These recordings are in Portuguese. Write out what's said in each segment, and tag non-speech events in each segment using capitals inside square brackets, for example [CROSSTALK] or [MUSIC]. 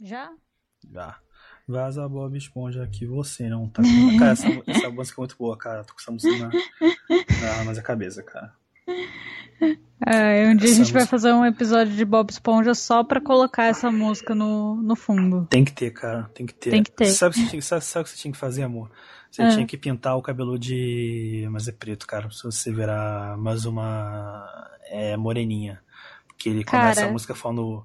Já? Já. Vaza Bob Esponja aqui, você não tá. Cara, essa, [LAUGHS] essa música é muito boa, cara. Tô com essa música na, na, na cabeça, cara. É, um dia essa a gente música... vai fazer um episódio de Bob Esponja só pra colocar essa música no, no fundo. Tem que ter, cara. Tem que ter. Tem que ter. Sabe, sabe, sabe o que você tinha que fazer, amor? Você é. tinha que pintar o cabelo de. Mas é preto, cara. Se você virar mais uma. É, moreninha. Porque ele cara... começa a música falando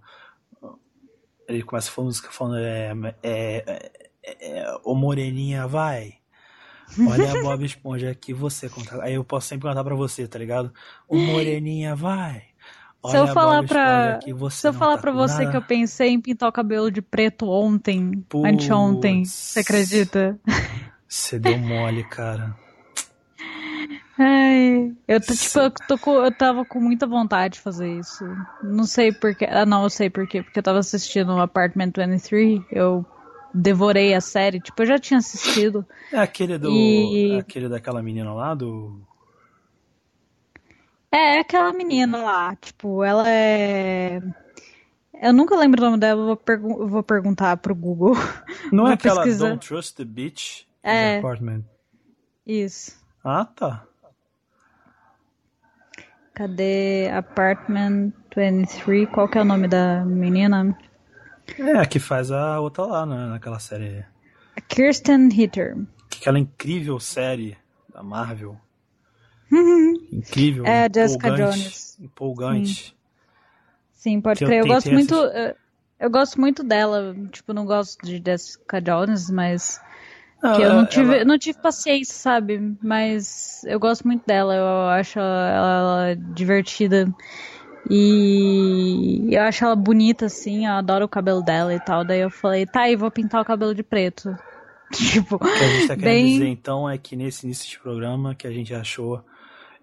ele começa a música falando é, é, é, é Ô Moreninha, vai. Olha a Bob Esponja aqui, você conta. Aí eu posso sempre cantar pra você, tá ligado? Ô Moreninha, vai. Olha se eu falar pra, se eu falar tá pra você nada. que eu pensei em pintar o cabelo de preto ontem, Puts, anteontem, você acredita? Você deu mole, cara. Ai, eu, tipo, eu, tô com, eu tava com muita vontade de fazer isso. Não sei porquê. Ah, não, eu sei porquê. Porque eu tava assistindo o Apartment 23. Eu devorei a série. Tipo, eu já tinha assistido. É aquele do. E... É aquele daquela menina lá do. É, aquela menina lá. Tipo, ela é. Eu nunca lembro o nome dela, vou, pergu vou perguntar pro Google. [LAUGHS] Não é aquela pesquisar. Don't Trust the Beach é. Apartment? Isso. Ah, tá. Cadê Apartment 23? Qual que é o nome da menina? É, a que faz a outra lá, né, naquela série. Kirsten Hitter. Aquela incrível série da Marvel. [LAUGHS] incrível. É, Jessica Jones. Empolgante. Sim, Sim pode que crer. Eu, eu gosto muito. Eu, eu gosto muito dela. Tipo, não gosto de Jessica Jones, mas que eu não tive, ela... não tive paciência, sabe? Mas eu gosto muito dela, eu acho ela, ela divertida. E eu acho ela bonita, assim, eu adoro o cabelo dela e tal. Daí eu falei, tá, e vou pintar o cabelo de preto. [LAUGHS] tipo, o que a gente tá querendo bem... dizer então é que nesse início de programa que a gente achou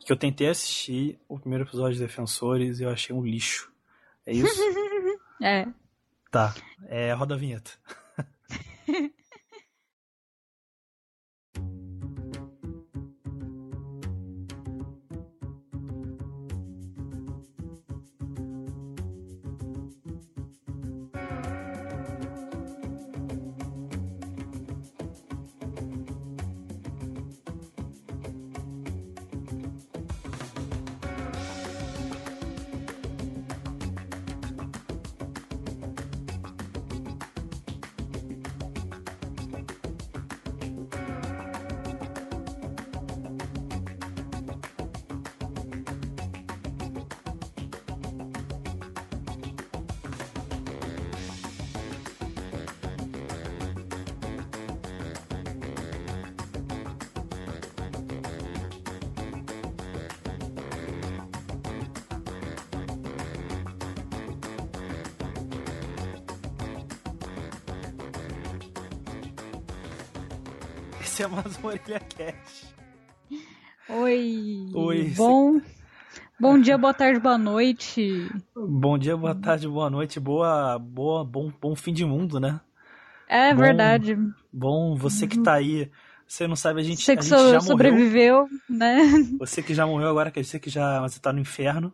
que eu tentei assistir o primeiro episódio de Defensores e eu achei um lixo. É isso? [LAUGHS] é. Tá. É, roda a vinheta. [LAUGHS] Esse é mais uma Orelha Cash. Oi. Oi. Bom. Bom dia, boa tarde, boa noite. Bom dia, boa tarde, boa noite, boa, boa, bom, bom fim de mundo, né? É bom, verdade. Bom, você que tá aí, você não sabe, a gente, você que a gente so, já sobreviveu, morreu. né? Você que já morreu agora, quer dizer que já você tá no inferno.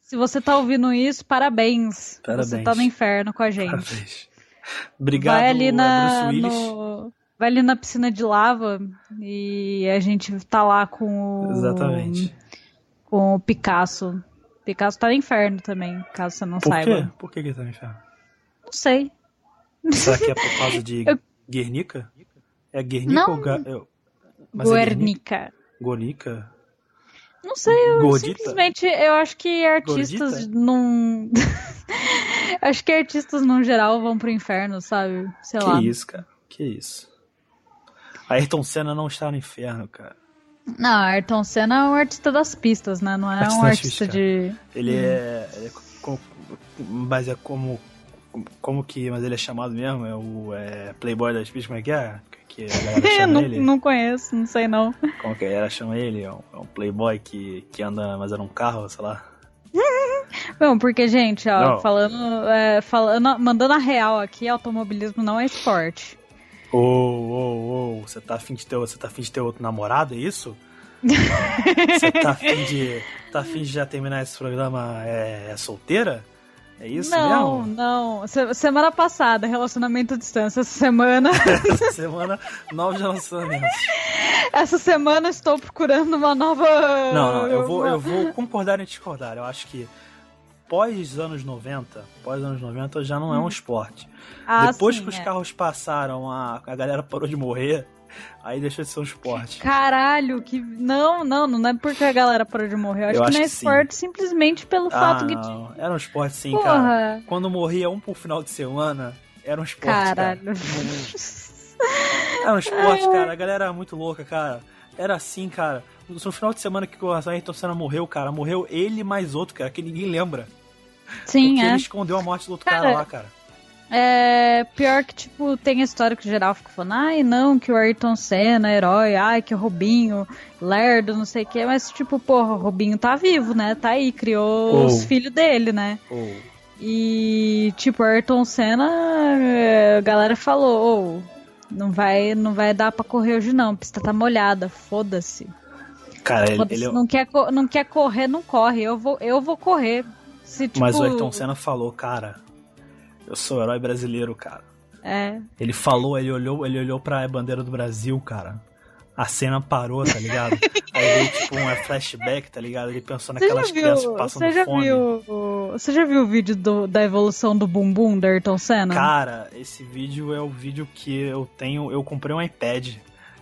Se você tá ouvindo isso, parabéns. parabéns. Você tá no inferno com a gente. Parabéns. Obrigado, Vai ali na, no, vai ali na piscina de lava e a gente tá lá com o. Exatamente. Com o Picasso. Picasso tá no inferno também, caso você não por saiba. Quê? Por que ele tá no inferno? Não sei. Será que é por causa de [LAUGHS] Eu... Guernica? É Guernica não. ou. Ga... Mas Guernica. É Guernica? Não sei, eu Gordita? simplesmente eu acho que artistas Gordita? não. [LAUGHS] acho que artistas no geral vão pro inferno, sabe? Sei que lá. Que isso, cara. Que isso. Ayrton Senna não está no inferno, cara. Não, Ayrton Senna é um artista das pistas, né? Não é artista um artista de. Ele é. Ele é mas é como. Como que. Mas ele é chamado mesmo? É o é, Playboy das pistas, como é que é? Que a galera [LAUGHS] chama não, ele? não conheço, não sei não. Como que a galera chama ele? É um, é um Playboy que, que anda, mas era um carro, sei lá. [LAUGHS] Bom, porque, gente, ó, não. falando, é, falando, mandando a real aqui, automobilismo não é esporte. Ô, ô, ô, você tá afim de ter, você tá afim de ter outro namorado, é isso? [LAUGHS] você tá afim de, tá afim de já terminar esse programa é, é solteira? É isso não, mesmo? Não, não. Semana passada, relacionamento à distância. Essa semana. Essa semana, novos relacionamentos. Essa semana estou procurando uma nova. Não, não, eu vou, eu vou concordar em discordar. Eu acho que pós anos 90, pós anos 90 já não é um hum. esporte. Ah, Depois sim, que os é. carros passaram, a, a galera parou de morrer. Aí deixou de ser um esporte. Caralho, que. Não, não, não é porque a galera parou de morrer. Eu acho, eu que não é esporte simplesmente pelo ah, fato que. Não. Era um esporte sim, Porra. cara. Quando morria um por final de semana, era um esporte. Caralho. Cara. [LAUGHS] era um esporte, cara. A galera era muito louca, cara. Era assim, cara. No final de semana que o Ayrton Senna morreu, cara, morreu ele mais outro, cara, que ninguém lembra. Sim, Porque é. ele escondeu a morte do outro cara, cara lá, cara. É pior que, tipo, tem a história que o geral fica falando, ai não, que o Ayrton Senna é herói, ai que o Robinho, lerdo, não sei o que, mas tipo, porra, o Robinho tá vivo, né? Tá aí, criou oh. os filhos dele, né? Oh. E, tipo, o Ayrton Senna, a galera falou, oh, não vai, não vai dar pra correr hoje não, a pista tá molhada, foda-se. Cara, ele, ele, não, quer, não quer correr, não corre, eu vou, eu vou correr. Se, tipo... Mas o Ayrton Senna falou, cara, eu sou o herói brasileiro, cara. É. Ele falou, ele olhou, ele olhou pra bandeira do Brasil, cara. A cena parou, tá ligado? [LAUGHS] Aí veio tipo um flashback, tá ligado? Ele pensou naquelas viu, crianças que passam você já fome. Viu, você já viu o vídeo do, da evolução do bumbum da Ayrton Senna? Cara, esse vídeo é o vídeo que eu tenho. Eu comprei um iPad.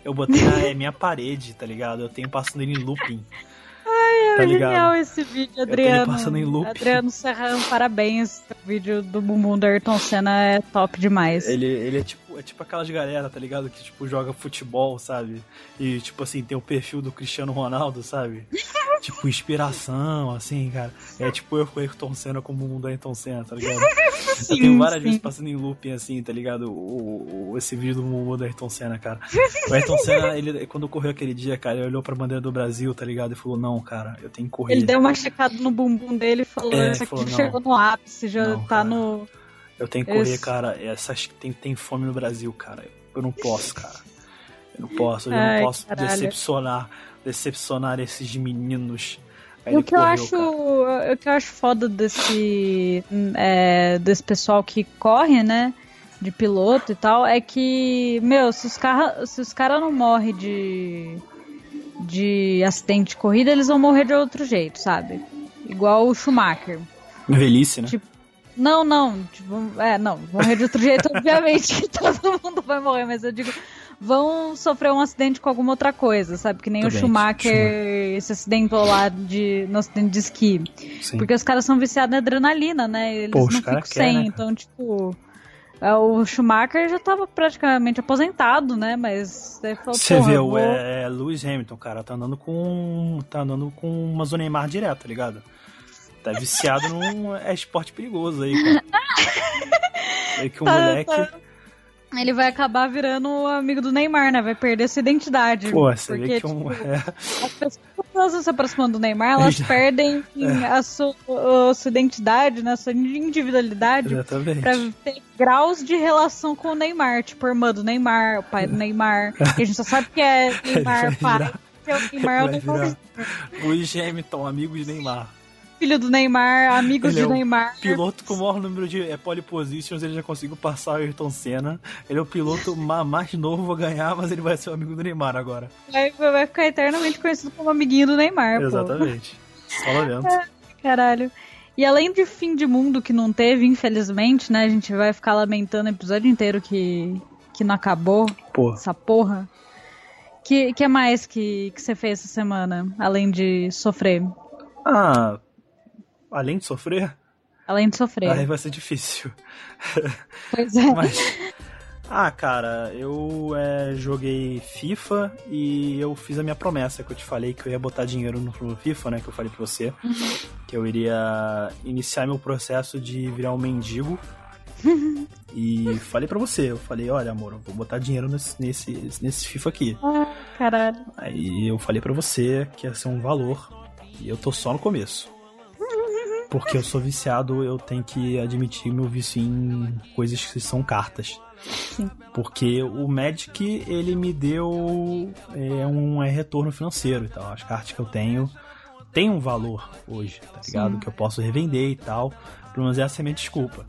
Eu botei na minha parede, tá ligado? Eu tenho passando ele em looping. É tá genial esse vídeo, Adriano. passando em loop. Adriano Serrano, parabéns. O vídeo do bumbum do Ayrton Senna é top demais. Ele, ele é tipo é tipo aquelas galera, tá ligado? Que tipo joga futebol, sabe? E tipo assim, tem o perfil do Cristiano Ronaldo, sabe? [LAUGHS] tipo, inspiração, assim, cara. É tipo eu com o Ayrton Senna como o mundo Ayrton Senna, tá ligado? Sim, [LAUGHS] eu tenho várias sim. vezes passando em looping, assim, tá ligado? O, o, esse vídeo do mundo Ayrton Senna, cara. O Ayrton [LAUGHS] Senna, ele, quando correu aquele dia, cara, ele olhou pra bandeira do Brasil, tá ligado? E falou, não, cara, eu tenho que correr. Ele deu uma checada no bumbum dele e falou, é, isso aqui falou, chegou no ápice, já não, tá cara, no... Eu tenho que correr, Esse... cara. Essas tem, tem fome no Brasil, cara. Eu não posso, cara. Eu não posso, eu Ai, não posso caralho. decepcionar, decepcionar esses meninos. Aí o que, correu, eu acho, o que eu acho foda desse, é, desse pessoal que corre, né? De piloto e tal, é que, meu, se os caras se os cara não morrem de, de acidente de corrida, eles vão morrer de outro jeito, sabe? Igual o Schumacher. Velhice, né? Tipo, não, não, tipo, é, não, morrer de outro jeito, [LAUGHS] obviamente que todo mundo vai morrer, mas eu digo, vão sofrer um acidente com alguma outra coisa, sabe? Que nem Também, o Schumacher, Schumacher, se acidentou lá de, no acidente de esqui. Sim. Porque os caras são viciados em adrenalina, né? Eles Pô, não ficam sem, né, então, tipo. É, o Schumacher já estava praticamente aposentado, né? Mas você vou... é, é Lewis Hamilton, cara, tá andando com tá andando com uma zona Neymar direto, tá ligado? Tá viciado num é esporte perigoso aí, cara. [LAUGHS] É que o tá, moleque. Tá. Ele vai acabar virando o amigo do Neymar, né? Vai perder essa identidade. Pô, você porque, vê que tipo, um... é... as pessoas se aproximando do Neymar, elas Já... perdem é. a, sua, a, sua, identidade, né? a sua individualidade Exatamente. pra ter graus de relação com o Neymar. Tipo, a irmã do Neymar, o pai do Neymar. que a gente só sabe que é [LAUGHS] Neymar pai. Virar... Que é o Neymar é o Neymar. Luiz Hamilton, amigo de Neymar filho do Neymar, amigos ele de é Neymar. Piloto com o maior número de é, pole positions, ele já conseguiu passar o Ayrton Senna. Ele é o piloto mais novo a ganhar, mas ele vai ser o amigo do Neymar agora. Vai, vai ficar eternamente conhecido como amiguinho do Neymar, Exatamente. Pô. Só lamento. [LAUGHS] É, caralho. E além de fim de mundo que não teve, infelizmente, né? A gente vai ficar lamentando o episódio inteiro que, que não acabou. Porra. Essa porra. Que, que mais que, que você fez essa semana, além de sofrer? Ah, além de sofrer? Além de sofrer. Aí vai ser difícil. [LAUGHS] Pois é. Mas, ah, cara, eu é, joguei FIFA e eu fiz a minha promessa que eu te falei que eu ia botar dinheiro no FIFA, né? Que eu falei pra você. Uhum. Que eu iria iniciar meu processo de virar um mendigo. [LAUGHS] e falei pra você, eu falei, olha, amor, eu vou botar dinheiro nesse, nesse, nesse FIFA aqui. Ah, caralho. Aí eu falei pra você que ia ser um valor. E eu tô só no começo porque eu sou viciado, eu tenho que admitir meu vício em coisas que são cartas. Sim. Porque o Magic, ele me deu é, um é, retorno financeiro e tal. As cartas que eu tenho têm um valor hoje, tá ligado? Sim. Que eu posso revender e tal. Pelo menos essa é a minha desculpa.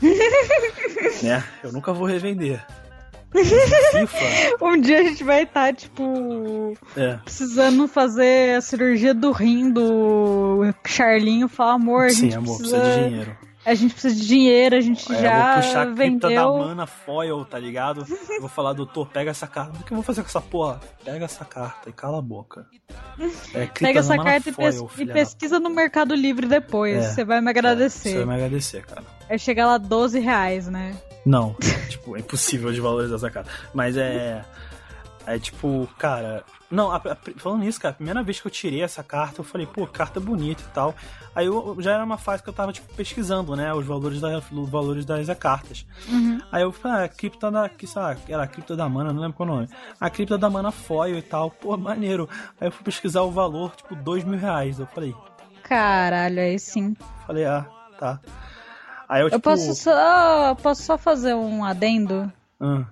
[LAUGHS] né? Eu nunca vou revender. [LAUGHS] Um dia a gente vai estar, tá, tipo, é. precisando fazer a cirurgia do rim do Charlinho. Fala, amor, a Sim, gente amor, precisa... precisa de dinheiro. A gente precisa de dinheiro, a gente é, já eu vou puxar a vendeu... da mana foil, tá ligado? Eu vou falar, doutor, pega essa carta. O que eu vou fazer com essa porra? Pega essa carta e cala a boca. É, pega essa carta foil, e, pes e pesquisa no Mercado Livre depois. É, você vai me agradecer. Você vai me agradecer, cara. Aí chega lá 12 reais, né? Não, [LAUGHS] tipo, é impossível de valorizar essa carta. Mas é. É tipo, cara. Não, a, a, falando nisso, cara, a primeira vez que eu tirei essa carta, eu falei, pô, carta bonita e tal. Aí eu, já era uma fase que eu tava, tipo, pesquisando, né, os valores, da, os valores das cartas. Uhum. Aí eu falei, ah, a cripta da. Que, sabe, era a cripta da mana, não lembro qual nome. A cripta da mana foil e tal, pô, maneiro. Aí eu fui pesquisar o valor, tipo, dois mil reais. Eu falei. Caralho, aí sim. Falei, ah, tá. Aí eu, tipo... eu posso só, posso só fazer um adendo? Hum.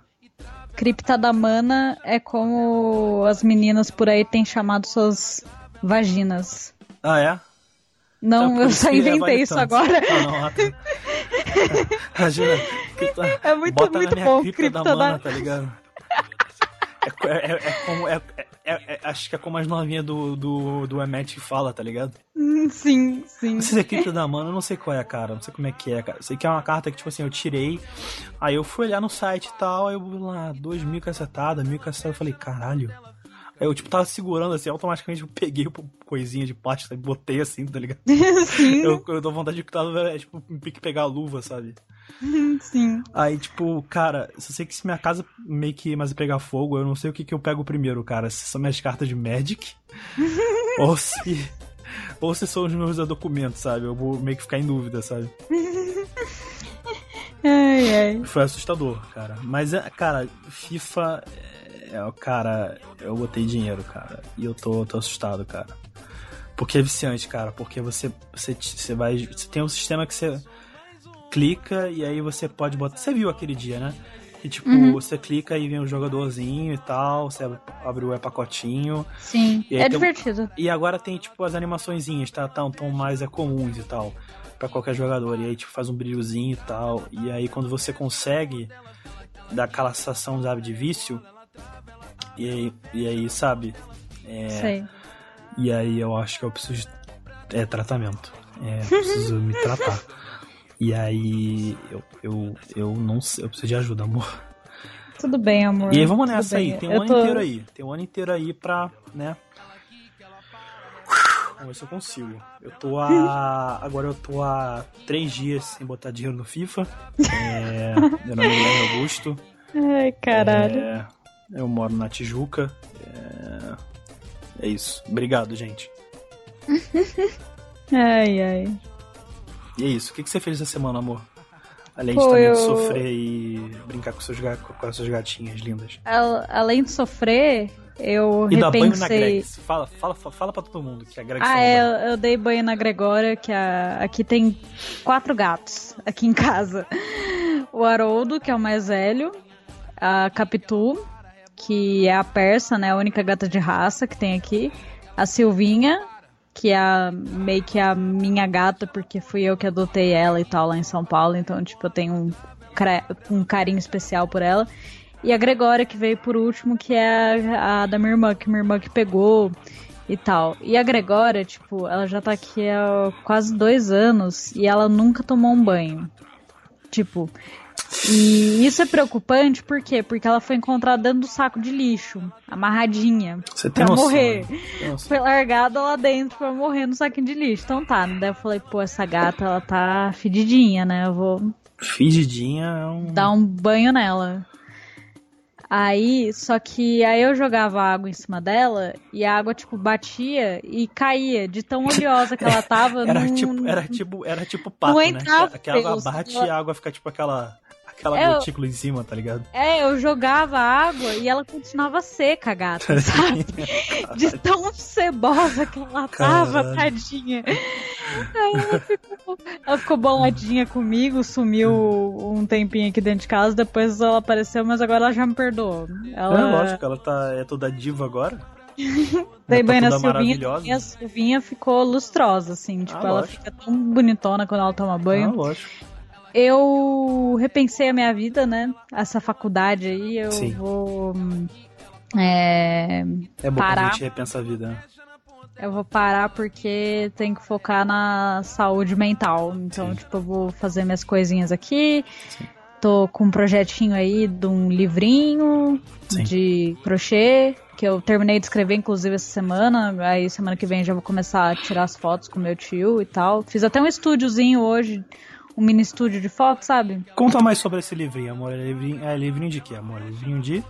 Cripta da Mana é como as meninas por aí têm chamado suas vaginas. Ah, é? Não, então, eu só inventei isso agora. Ah, não, ah, [LAUGHS] Imagina, cripta, é muito, muito bom. Cripta, cripta da Mana, tá ligado? É, é, é, é como. É, é, é, acho que é como as novinhas do, do, do Emmet fala, tá ligado? Hum, sim, sim. É cripta da mana, eu não sei qual é cara, não sei como é que é, cara. Sei que é uma carta que, tipo assim, eu tirei, aí eu fui olhar no site e tal, aí eu lá, dois mil cacetada, mil cacetada, eu falei, caralho. Aí eu, tipo, tava segurando assim, automaticamente eu peguei o coisinha de plástico e botei assim, tá ligado? [LAUGHS] Sim. Eu, eu dou vontade de é, tipo, pique pegar a luva, sabe? [LAUGHS] Sim. Aí, tipo, cara, eu sei que se minha casa meio que mais pegar fogo, eu não sei o que, que eu pego primeiro, cara. Se são minhas cartas de Magic, [LAUGHS] ou se. Ou se são os meus documentos, sabe? Eu vou meio que ficar em dúvida, sabe? [LAUGHS] ai, ai. Foi assustador, cara. Mas, é, cara, FIFA. É, cara, eu botei dinheiro, cara. E eu tô, tô assustado, cara. Porque é viciante, cara. Porque você, você, você vai. Você tem um sistema que você clica e aí você pode botar. Você viu aquele dia, né? Que tipo, uhum. você clica e vem o um jogadorzinho e tal, você abre o pacotinho. Sim, é divertido. E agora tem, tipo, as animaçõezinhas, tá? Tão, tão mais é comuns e tal. para qualquer jogador. E aí, tipo, faz um brilhozinho e tal. E aí, quando você consegue dar aquela sensação, sabe, de vício. E aí, e aí sabe? É, Sei. E aí eu acho que eu preciso de é, tratamento. É, preciso me tratar. [LAUGHS] E aí eu, eu, eu não sei, eu preciso de ajuda, amor. Tudo bem, amor. E aí vamos nessa aí, tem um eu ano tô... inteiro aí. Tem um ano inteiro aí pra, né? Vamos ver se eu consigo. Eu tô a. [LAUGHS] Agora eu tô há três dias sem botar dinheiro no FIFA. É. meu nome é Augusto. Ai, caralho. É, eu moro na Tijuca. É, é isso. Obrigado, gente. [LAUGHS] ai, ai. E é isso. O que, que você fez essa semana, amor? Além Pô, de também eu... sofrer e brincar com, seus, com as suas gatinhas lindas. Além de sofrer, eu e repensei... dar banho na Gregs. Fala, fala, fala pra todo mundo que a Gregs Ah, é, eu, eu, dei banho na Gregória, que a, aqui tem quatro gatos, aqui em casa. O Haroldo, que é o mais velho. A Capitu, que é a persa, né, a única gata de raça que tem aqui. A Silvinha, que é meio que a minha gata, porque fui eu que adotei ela e tal lá em São Paulo, então, tipo, eu tenho um, um carinho especial por ela. E a Gregória, que veio por último, que é a, a, da minha irmã, que minha irmã que pegou e tal. E a Gregória, tipo, ela já tá aqui há quase dois anos e ela nunca tomou um banho. Tipo, e isso é preocupante, por quê? Porque ela foi encontrada dentro do saco de lixo, amarradinha. Você tem pra noção, morrer. Né? Foi largada lá dentro pra morrer no saquinho de lixo. Então tá, né? Daí eu falei, pô, essa gata, ela tá fedidinha, né? Eu vou. Fedidinha é um. Dar um banho nela. Aí, só que aí eu jogava água em cima dela e a água, tipo, batia e caía de tão oleosa que ela [LAUGHS] tava. era, num... tipo, era tipo, era tipo pato, né? Aquela água bate e a água fica tipo aquela aquela é, gotícula em cima, tá ligado? É, eu jogava água e ela continuava seca, a gata, [LAUGHS] sabe? De tão cebosa que ela tava, tadinha. Aí ela ficou, ela ficou boladinha comigo, sumiu um tempinho aqui dentro de casa, depois ela apareceu, mas agora ela já me perdoou. Ela... É lógico, ela tá, é toda diva agora. Dei banho na Silvinha e a Silvinha ficou lustrosa, assim. Tipo, ah, ela lógico. fica tão bonitona quando ela toma banho. Ah, lógico. Eu repensei a minha vida, né? Essa faculdade aí, eu Sim. vou. É, é bom parar. a gente repensa a vida. Né? Eu vou parar porque tem que focar na saúde mental. Então, Sim. tipo, eu vou fazer minhas coisinhas aqui. Sim. Tô com um projetinho aí de um livrinho Sim. de crochê que eu terminei de escrever, inclusive, essa semana. Aí semana que vem já vou começar a tirar as fotos com meu tio e tal. Fiz até um estúdiozinho hoje, um mini estúdio de fotos, sabe? Conta mais sobre esse livrinho, amor. É livrinho, é livrinho de quê, amor? É livrinho de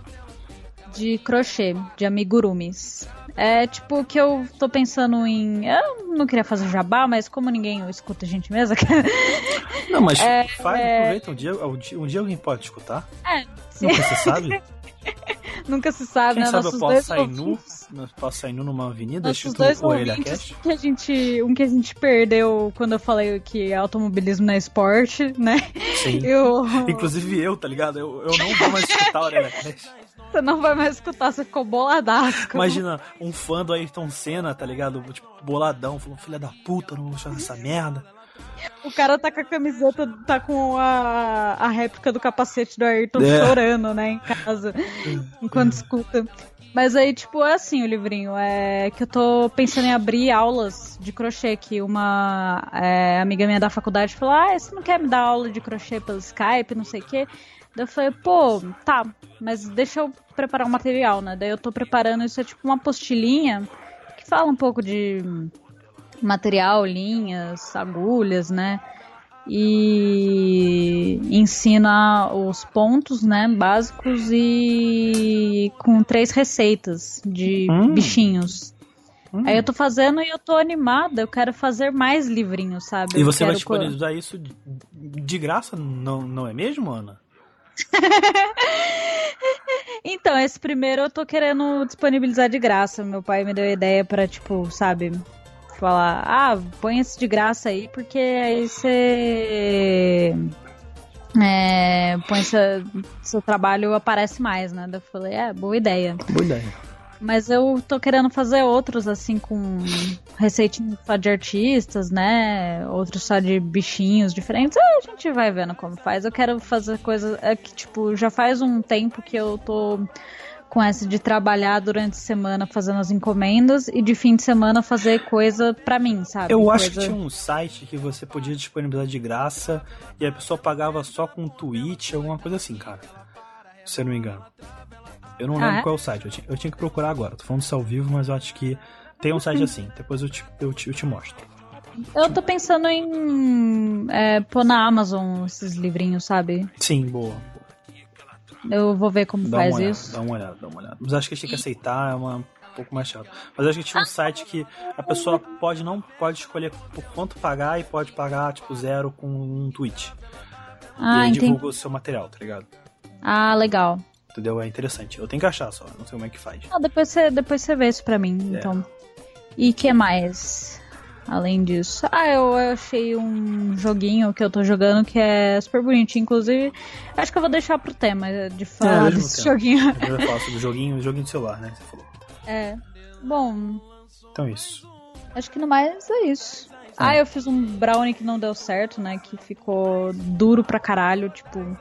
de crochê, de amigurumis. É tipo que eu tô pensando em. Eu não queria fazer jabá, mas como ninguém escuta a gente mesmo. [LAUGHS] não, mas é, faz, é... aproveita um dia, um dia alguém pode escutar. É. Sim. Nunca se sabe. [LAUGHS] Nunca se sabe, Quem né? sabe Nossos eu posso sair nu, posso sair nu numa avenida, Nossos dois ouvintes que a gente, um que a gente perdeu quando eu falei que automobilismo não é esporte, né? Sim. [LAUGHS] Eu... Inclusive eu, tá ligado? Eu, eu não vou mais escutar o Orelha Cast. Você não vai mais escutar, você ficou boladaço. Imagina um fã do Ayrton Senna, tá ligado? Tipo, boladão, falou, filha da puta, não vou achar essa merda. O cara tá com a camiseta, tá com a, a réplica do capacete do Ayrton é. chorando, né, em casa, enquanto escuta. Mas aí, tipo, é assim o livrinho. É que eu tô pensando em abrir aulas de crochê, que uma é, amiga minha da faculdade falou, ah, você não quer me dar aula de crochê pelo Skype, não sei o quê? Daí eu falei, pô, tá, mas deixa eu preparar um material, né? Daí eu tô preparando isso, é tipo uma apostilinha que fala um pouco de material, linhas, agulhas, né? E ensina os pontos, né, básicos e com três receitas de hum. bichinhos. Hum. Aí eu tô fazendo e eu tô animada, eu quero fazer mais livrinhos, sabe? E você vai disponibilizar isso de graça, não, não é mesmo, Ana? [LAUGHS] então, esse primeiro eu tô querendo disponibilizar de graça. Meu pai me deu a ideia para tipo, sabe, falar, ah, põe esse de graça aí, porque aí você. É, põe seu, seu trabalho aparece mais, né? Eu falei, é, boa ideia. Boa ideia. Mas eu tô querendo fazer outros, assim, com receitinhos só de artistas, né? Outros só de bichinhos diferentes. Ah, a gente vai vendo como faz. Eu quero fazer coisas. É que, tipo, já faz um tempo que eu tô com essa de trabalhar durante a semana fazendo as encomendas e de fim de semana fazer coisa para mim, sabe? Eu coisa... acho que tinha um site que você podia disponibilizar de graça e a pessoa pagava só com um tweet, alguma coisa assim, cara. Se eu não me engano. Eu não ah, lembro é? qual é o site, eu tinha, eu tinha, que procurar agora. Tô falando isso ao vivo, mas eu acho que tem um site uhum. assim. Depois eu te, eu te, eu te mostro. Eu tô pensando em é, pôr na Amazon esses livrinhos, sabe? Sim, boa. Eu vou ver como dá faz olhada, isso. Dá uma olhada, dá uma olhada. Mas acho que a gente tem que aceitar, é uma, um pouco mais chato. Mas acho que tinha um site que a pessoa pode não pode escolher por quanto pagar e pode pagar, tipo, zero com um tweet. Ah, e aí entendi. divulga o seu material, tá ligado? Ah, legal. Entendeu? É interessante. Eu tenho que achar só, não sei como é que faz. Não, depois você, depois você vê isso pra mim, é. então. E que mais? Além disso. Ah, eu achei um joguinho que eu tô jogando que é super bonitinho. Inclusive, acho que eu vou deixar pro tema de falar é, desse joguinho. Eu falar sobre o joguinho, joguinho de celular, né? Você falou. É. Bom. Então é isso. Acho que no mais é isso. É. Ah, eu fiz um brownie que não deu certo, né? Que ficou duro pra caralho, tipo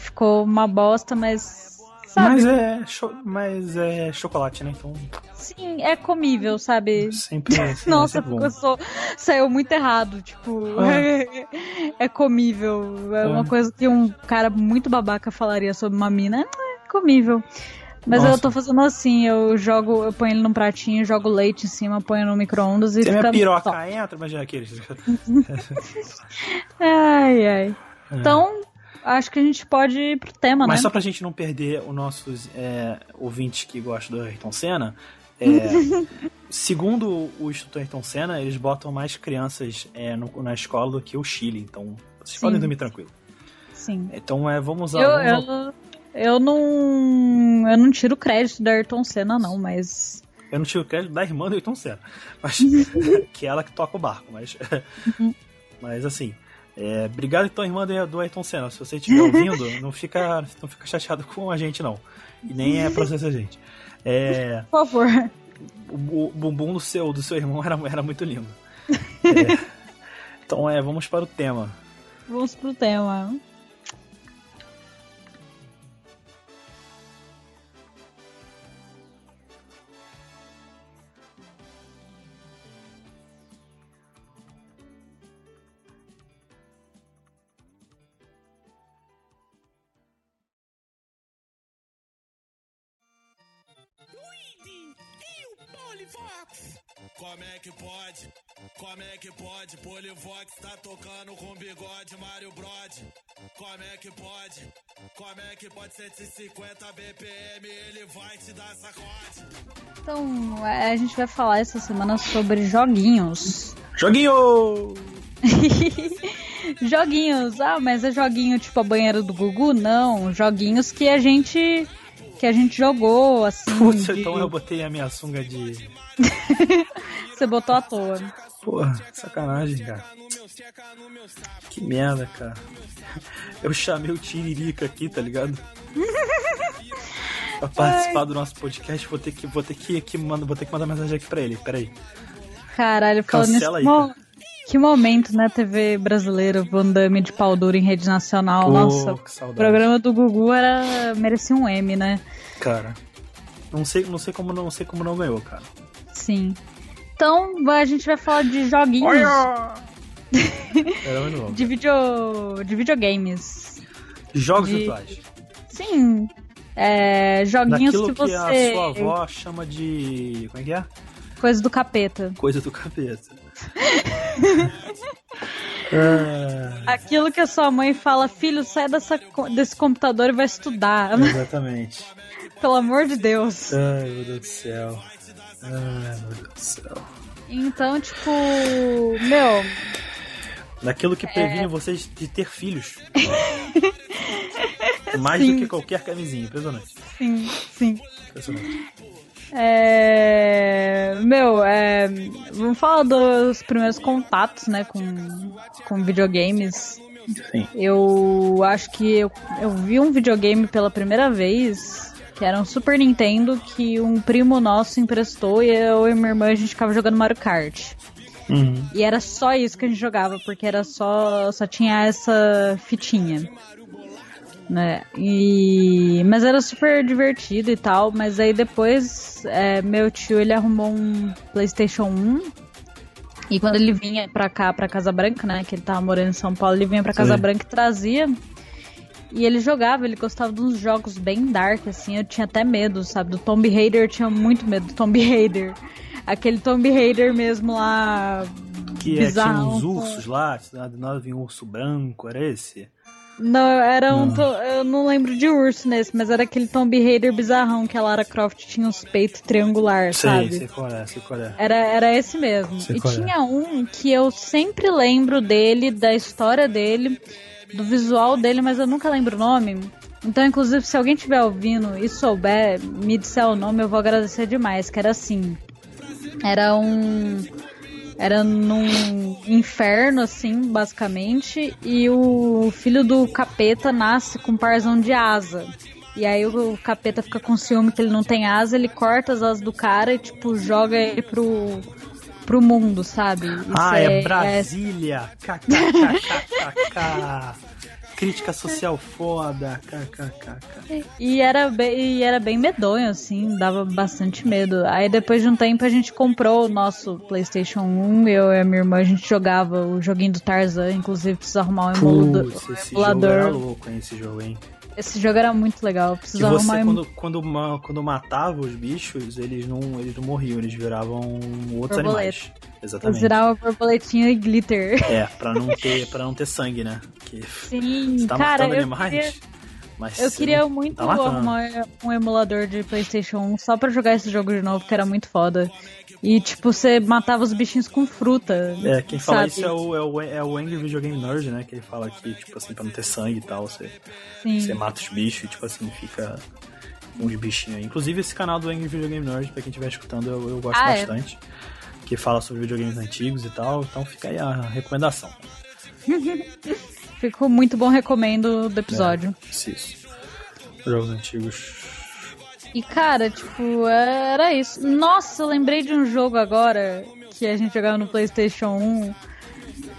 ficou uma bosta, mas. Sabe? Mas é, mas é chocolate, né? Então. Sim, é comível, sabe? Sempre é. [LAUGHS] Nossa, é ficou só, saiu muito errado. Tipo, é, [LAUGHS] é comível. É uma é. coisa que um cara muito babaca falaria sobre uma mina. É comível. Mas Nossa. eu tô fazendo assim, eu jogo, eu ponho ele num pratinho, jogo leite em cima, ponho no micro-ondas e Você fica... minha piroca top. entra, imagina aqueles. [LAUGHS] ai, ai. É. Então, acho que a gente pode ir pro tema, Mas né? Mas só pra gente não perder os nossos é, ouvintes que gostam do Ayrton Senna, é, [LAUGHS] segundo o Instituto Ayrton Senna, eles botam mais crianças é, no, na escola do que o Chile, então vocês Sim. podem dormir tranquilo. Sim. Então é, vamos usar. Eu, vamos eu, eu não. Eu não tiro crédito da Ayrton Senna, não, mas. Eu não tiro crédito da irmã do Ayrton Senna. Mas, [LAUGHS] que é ela que toca o barco, mas. Uhum. [LAUGHS] mas assim. É, obrigado então, irmã do Ayrton Senna. Se você estiver [LAUGHS] ouvindo, não fica, não fica chateado com a gente, não. E nem é processo a gente. É, Por favor. O, o bumbum do seu, do seu irmão era, era muito lindo. [LAUGHS] É, então é, vamos para o tema. Vamos pro tema. Que pode? Como é que pode? Polivox tá tocando com bigode Mario Brod. Como é que pode? Como é que pode 150 BPM ele vai te dar sacode? Então, é, a gente vai falar essa semana sobre joguinhos. Joguinho! [LAUGHS] joguinhos. Ah, mas é joguinho tipo a banheira do Gugu? Não, joguinhos que a gente que a gente jogou assim. Putz, de... então eu botei a minha sunga de [LAUGHS] Você botou à toa. Porra, sacanagem, cara. Que merda, cara. Eu chamei o Tiririca aqui, tá ligado? pra participar Ai. do nosso podcast, vou ter que, vou ter que, que manda, vou ter que mandar mensagem aqui pra ele. Peraí. Caralho, falando nisso. Aí, mo... Que momento, né, TV brasileira, Van Damme de pau duro em rede nacional. Oh, Nossa, o programa do Gugu era merecia um M, né? Cara, não sei, não sei como não sei como não ganhou, cara. Sim. Então, a gente vai falar de joguinhos. [LAUGHS] de, video, de videogames. Jogos de... virtuais. Sim. É, joguinhos Daquilo que você. Que a sua avó chama de. Como é que é? Coisa do capeta. Coisa do capeta. [LAUGHS] Aquilo que a sua mãe fala, filho, sai dessa, desse computador e vai estudar. Exatamente. [LAUGHS] Pelo amor de Deus. Ai, meu Deus do céu. Ai, meu Deus do céu. Então, tipo, meu. Daquilo que previne é... vocês de ter filhos. [LAUGHS] Mais sim. do que qualquer camisinha, impressionante. Sim, sim. Impressionante. É... Meu, é... vamos falar dos primeiros contatos, né, com, com videogames. Sim. Eu acho que eu, eu vi um videogame pela primeira vez que era um Super Nintendo que um primo nosso emprestou e eu e minha irmã a gente ficava jogando Mario Kart. Uhum. E era só isso que a gente jogava, porque era só só tinha essa fitinha. Né? E mas era super divertido e tal, mas aí depois é, meu tio ele arrumou um PlayStation 1 e quando ele vinha pra cá, pra Casa Branca, né, que ele tava morando em São Paulo, ele vinha pra Casa Sim. Branca e trazia e ele jogava, ele gostava de uns jogos bem dark, assim, eu tinha até medo, sabe? Do Tomb Raider, eu tinha muito medo do Tomb Raider. Aquele Tomb Raider mesmo lá. Que é, tinha uns ursos lá, de nada vinha um urso branco, era esse? Não, era um. To... Eu não lembro de urso nesse, mas era aquele Tomb Raider bizarrão que a Lara Croft tinha os peitos triangular, sei, sabe? Sei qual é, sei qual é. Era, era esse mesmo. Sei e tinha é. um que eu sempre lembro dele, da história dele do visual dele, mas eu nunca lembro o nome. Então, inclusive, se alguém estiver ouvindo e souber me disser o nome, eu vou agradecer demais. Que era assim. Era um. Era num inferno, assim, basicamente. E o filho do capeta nasce com um parzão de asa. E aí o capeta fica com ciúme que ele não tem asa, ele corta as asas do cara e, tipo, joga ele pro, pro mundo, sabe? Isso ah, é, é Brasília! KKKKK! Crítica social foda, kkkk. E era, bem, e era bem medonho, assim, dava bastante medo. Aí depois de um tempo a gente comprou o nosso PlayStation 1, eu e a minha irmã a gente jogava o joguinho do Tarzan, inclusive precisa arrumar um emulador. Putz, esse jogo era louco, hein, esse jogo, hein? Esse jogo era muito legal. Precisa que você, arrumar... quando, quando, quando matava os bichos, eles não, eles não morriam, eles viravam outros Borboleta. animais. Exatamente. Eles viravam borboletinha e glitter. É, [LAUGHS] pra não ter, pra não ter sangue, né? Que Sim, você tá cara, matando animais. Queria... Mas eu queria muito tá arrumar um emulador de PlayStation 1 só pra jogar esse jogo de novo, que era muito foda. E, tipo, você matava os bichinhos com fruta. É, quem fala isso é o, é, o, é o Angry Video Game Nerd, né? Que ele fala que, tipo assim, pra não ter sangue e tal, você, você mata os bichos e, tipo assim, fica uns bichinhos aí. Inclusive, esse canal do Angry Video Game Nerd, pra quem estiver escutando, eu, eu gosto ah, é? bastante. É? Que fala sobre videogames antigos e tal. Então fica aí a recomendação. [LAUGHS] Ficou muito bom, recomendo do episódio. É, isso. Jogos antigos E cara, tipo, era isso. Nossa, eu lembrei de um jogo agora que a gente jogava no PlayStation 1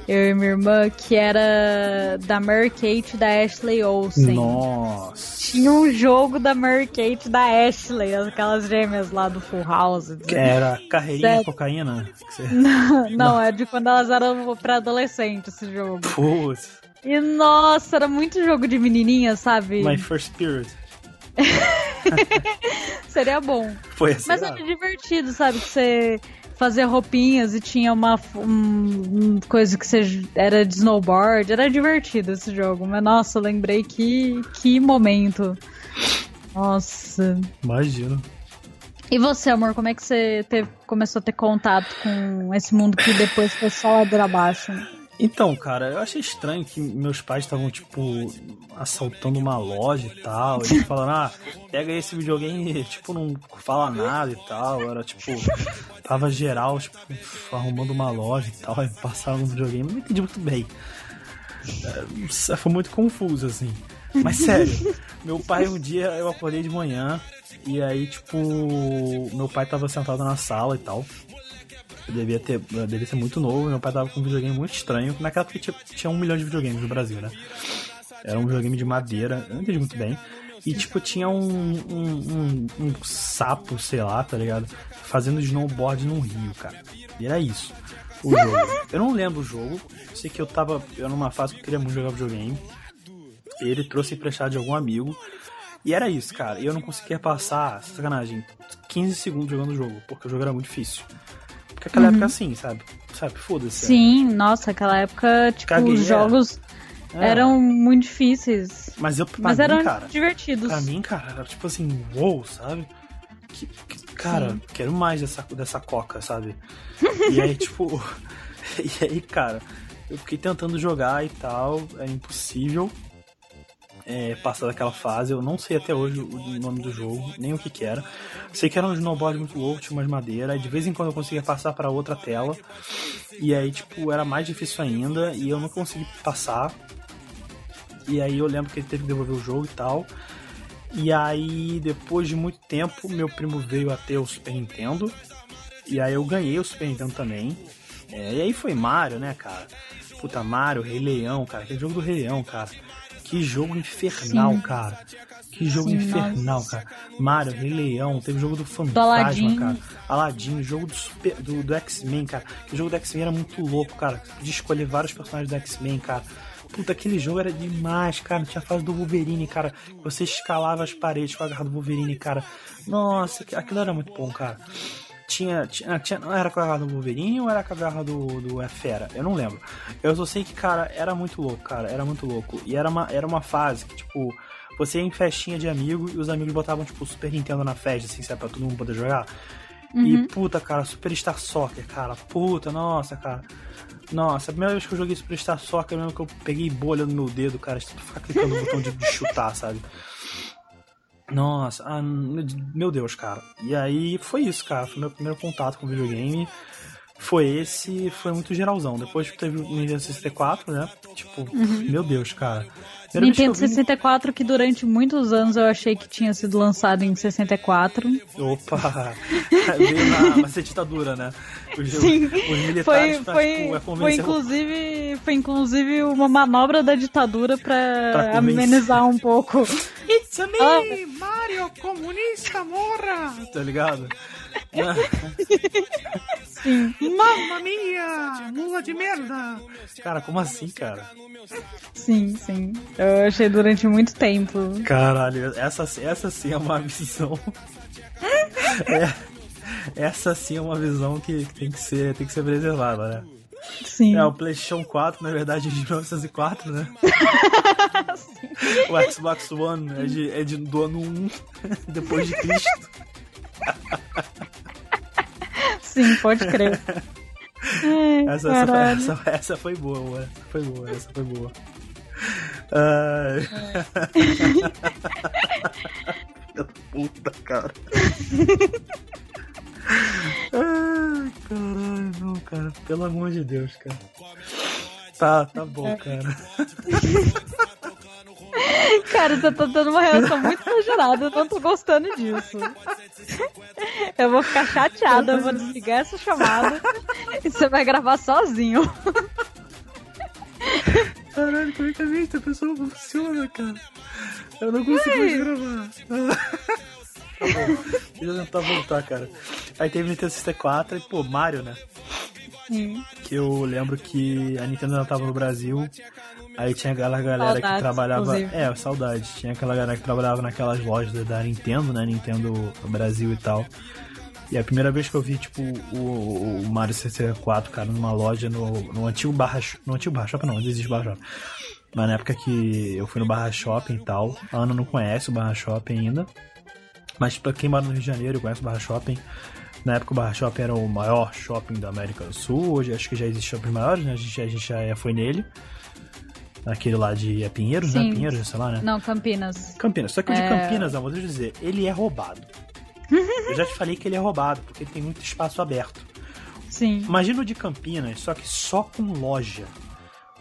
eu e minha irmã, que era da Mary Kate da Ashley Olsen. Nossa. Tinha um jogo da Mary Kate da Ashley, aquelas gêmeas lá do Full House. Era carreirinha de cocaína? [LAUGHS] Não, não, é de quando elas eram pra adolescente esse jogo. Putz. E nossa, era muito jogo de menininha, sabe? My First Period. [LAUGHS] Seria bom. Foi assim. Mas era divertido, sabe? Que você fazia roupinhas e tinha uma um, coisa que você, era de snowboard. Era divertido esse jogo. Mas nossa, eu lembrei que, que momento. Nossa. Imagino. E você, amor, como é que você teve, começou a ter contato com esse mundo que depois foi só ladeira abaixo? Então, cara, eu achei estranho que meus pais estavam, tipo, assaltando uma loja e tal. E falando, ah, pega esse videogame, tipo, não fala nada e tal. Era tipo, tava geral, tipo, arrumando uma loja e tal. [LAUGHS] Aí passaram no videogame, não entendi muito bem. É, foi muito confuso, assim. Mas sério, meu pai um dia eu acordei de manhã e aí, tipo, meu pai tava sentado na sala e tal. Eu devia ter, eu devia ser muito novo, meu pai tava com um videogame muito estranho. Naquela época tinha, tinha um milhão de videogames no Brasil, né? Era um videogame de madeira, eu não entendi muito bem. E, tipo, tinha um, um, um, um sapo, sei lá, tá ligado? Fazendo snowboard num rio, cara. E era isso. O jogo. Eu não lembro o jogo. Sei que eu tava. Eu numa fase que eu queria muito jogar videogame. Ele trouxe emprestado de algum amigo. E era isso, cara. E eu não conseguia passar, sacanagem, 15 segundos jogando o jogo, porque o jogo era muito difícil. Porque aquela uhum. época assim, sabe? Sabe, foda-se. Sim, é. nossa, aquela época, tipo, Caguei, os jogos é. eram muito difíceis. Mas eu Mas mim, eram cara, divertidos. Pra mim, cara, era tipo assim, uou, sabe? Que, que, cara, Sim. quero mais dessa, dessa coca, sabe? e aí, [LAUGHS] tipo. [LAUGHS] e aí, cara, eu fiquei tentando jogar e tal, é impossível é, passar daquela fase. Eu não sei até hoje o nome do jogo, nem o que, que era. Sei que era um snowboard muito louco, tinha umas madeiras. De vez em quando eu conseguia passar para outra tela. E aí, tipo, era mais difícil ainda. E eu não consegui passar. E aí eu lembro que ele teve que devolver o jogo e tal. E aí, depois de muito tempo, meu primo veio a ter o Super Nintendo. E aí eu ganhei o Super Nintendo também. É, e aí foi Mario, né, cara? Puta, Mario, Rei Leão, cara. Aquele jogo do Rei Leão, cara. Que jogo infernal, Sim. cara. Que jogo Sim, infernal, nossa. cara. Mario, Rei Leão, teve o jogo do Fantasma, cara. Aladdin, jogo do, do, do X-Men, cara. O jogo do X-Men era muito louco, cara. Você podia escolher vários personagens do X-Men, cara. Puta, aquele jogo era demais, cara. Tinha a fase do Wolverine, cara. Você escalava as paredes com a garra do Wolverine, cara. Nossa, aquilo era muito bom, cara tinha, tinha, tinha não era com a garra do Wolverine ou era com a garra do, do é Fera? Eu não lembro. Eu só sei que, cara, era muito louco, cara, era muito louco. E era uma, era uma fase que, tipo, você ia em festinha de amigo e os amigos botavam, tipo, Super Nintendo na festa, assim, sabe, pra todo mundo poder jogar. Uhum. E, puta, cara, Super Star Soccer, cara, puta, nossa, cara. Nossa, a primeira vez que eu joguei Super Star Soccer, mesmo que eu peguei bolha no meu dedo, cara, de ficar clicando no botão de [LAUGHS] chutar, sabe? Nossa, ah, meu Deus, cara. E aí foi isso, cara. Foi meu primeiro contato com videogame. Foi esse, foi muito geralzão. Depois teve o Nintendo 64, né? Tipo, uhum. meu Deus, cara. Primeira Nintendo 64, que durante muitos anos eu achei que tinha sido lançado em 64. Opa! [LAUGHS] [LAUGHS] Veio na, na ditadura, né? Os, Sim. Os militares foi, pra, foi, tipo, é foi, inclusive, foi inclusive uma manobra da ditadura pra, pra amenizar um pouco. It's me, ah. Mario, comunista, morra! Tá ligado? Sim. Mamma mia! Mula de merda! Cara, como assim, cara? Sim, sim. Eu achei durante muito tempo. Caralho, essa, essa sim é uma visão. é, essa sim é uma visão que, que, tem, que ser, tem que ser preservada, né? Sim. É, o PlayStation 4, na verdade, é de 1904, né? o Xbox One é, de, é de, do ano 1 [LAUGHS] depois de Cristo. Sim, pode crer. Ai, [LAUGHS] essa, essa, essa, essa, foi boa, essa foi boa, essa foi boa. Ai. [LAUGHS] É. Puta, cara. Ai, caralho, não, cara. Pelo amor de Deus, cara. Tá, tá bom, cara. [LAUGHS] [LAUGHS] Cara, você tá dando uma reação muito exagerada, eu não tô gostando disso. Eu vou ficar chateada, eu vou desligar essa chamada e você vai gravar sozinho. Caralho, como é que a mente da pessoa funciona, cara? Eu não consigo mais gravar. tá bom, deixa eu tentar voltar, cara. Aí teve Nintendo 64 e, pô, Mario, né? Hum. Que eu lembro que a Nintendo não tava no Brasil. Aí tinha aquela galera Saudades, que trabalhava. Inclusive. É, saudade. Tinha aquela galera que trabalhava naquelas lojas da Nintendo, né? Nintendo Brasil e tal. E a primeira vez que eu vi, tipo, o, o Mario 64, cara, numa loja no, no antigo Barra No antigo Barra Shopping não, não existe Barra Shopping. Mas na época que eu fui no Barra Shopping e tal, a Ana não conhece o Barra Shopping ainda. Mas pra quem mora no Rio de Janeiro conhece o Barra Shopping, na época o Barra Shopping era o maior shopping da América do Sul. Hoje acho que já existe shopping maiores, né? A gente, a gente já foi nele. Aquele lá de é Pinheiros, né? Sim. né? Pinheiros, sei lá, né? Não, Campinas. Campinas. Só que o de é... Campinas, amor, deixa eu dizer, ele é roubado. eu já te falei que ele é roubado, porque ele tem muito espaço aberto. Sim. Imagina o de Campinas, só que só com loja.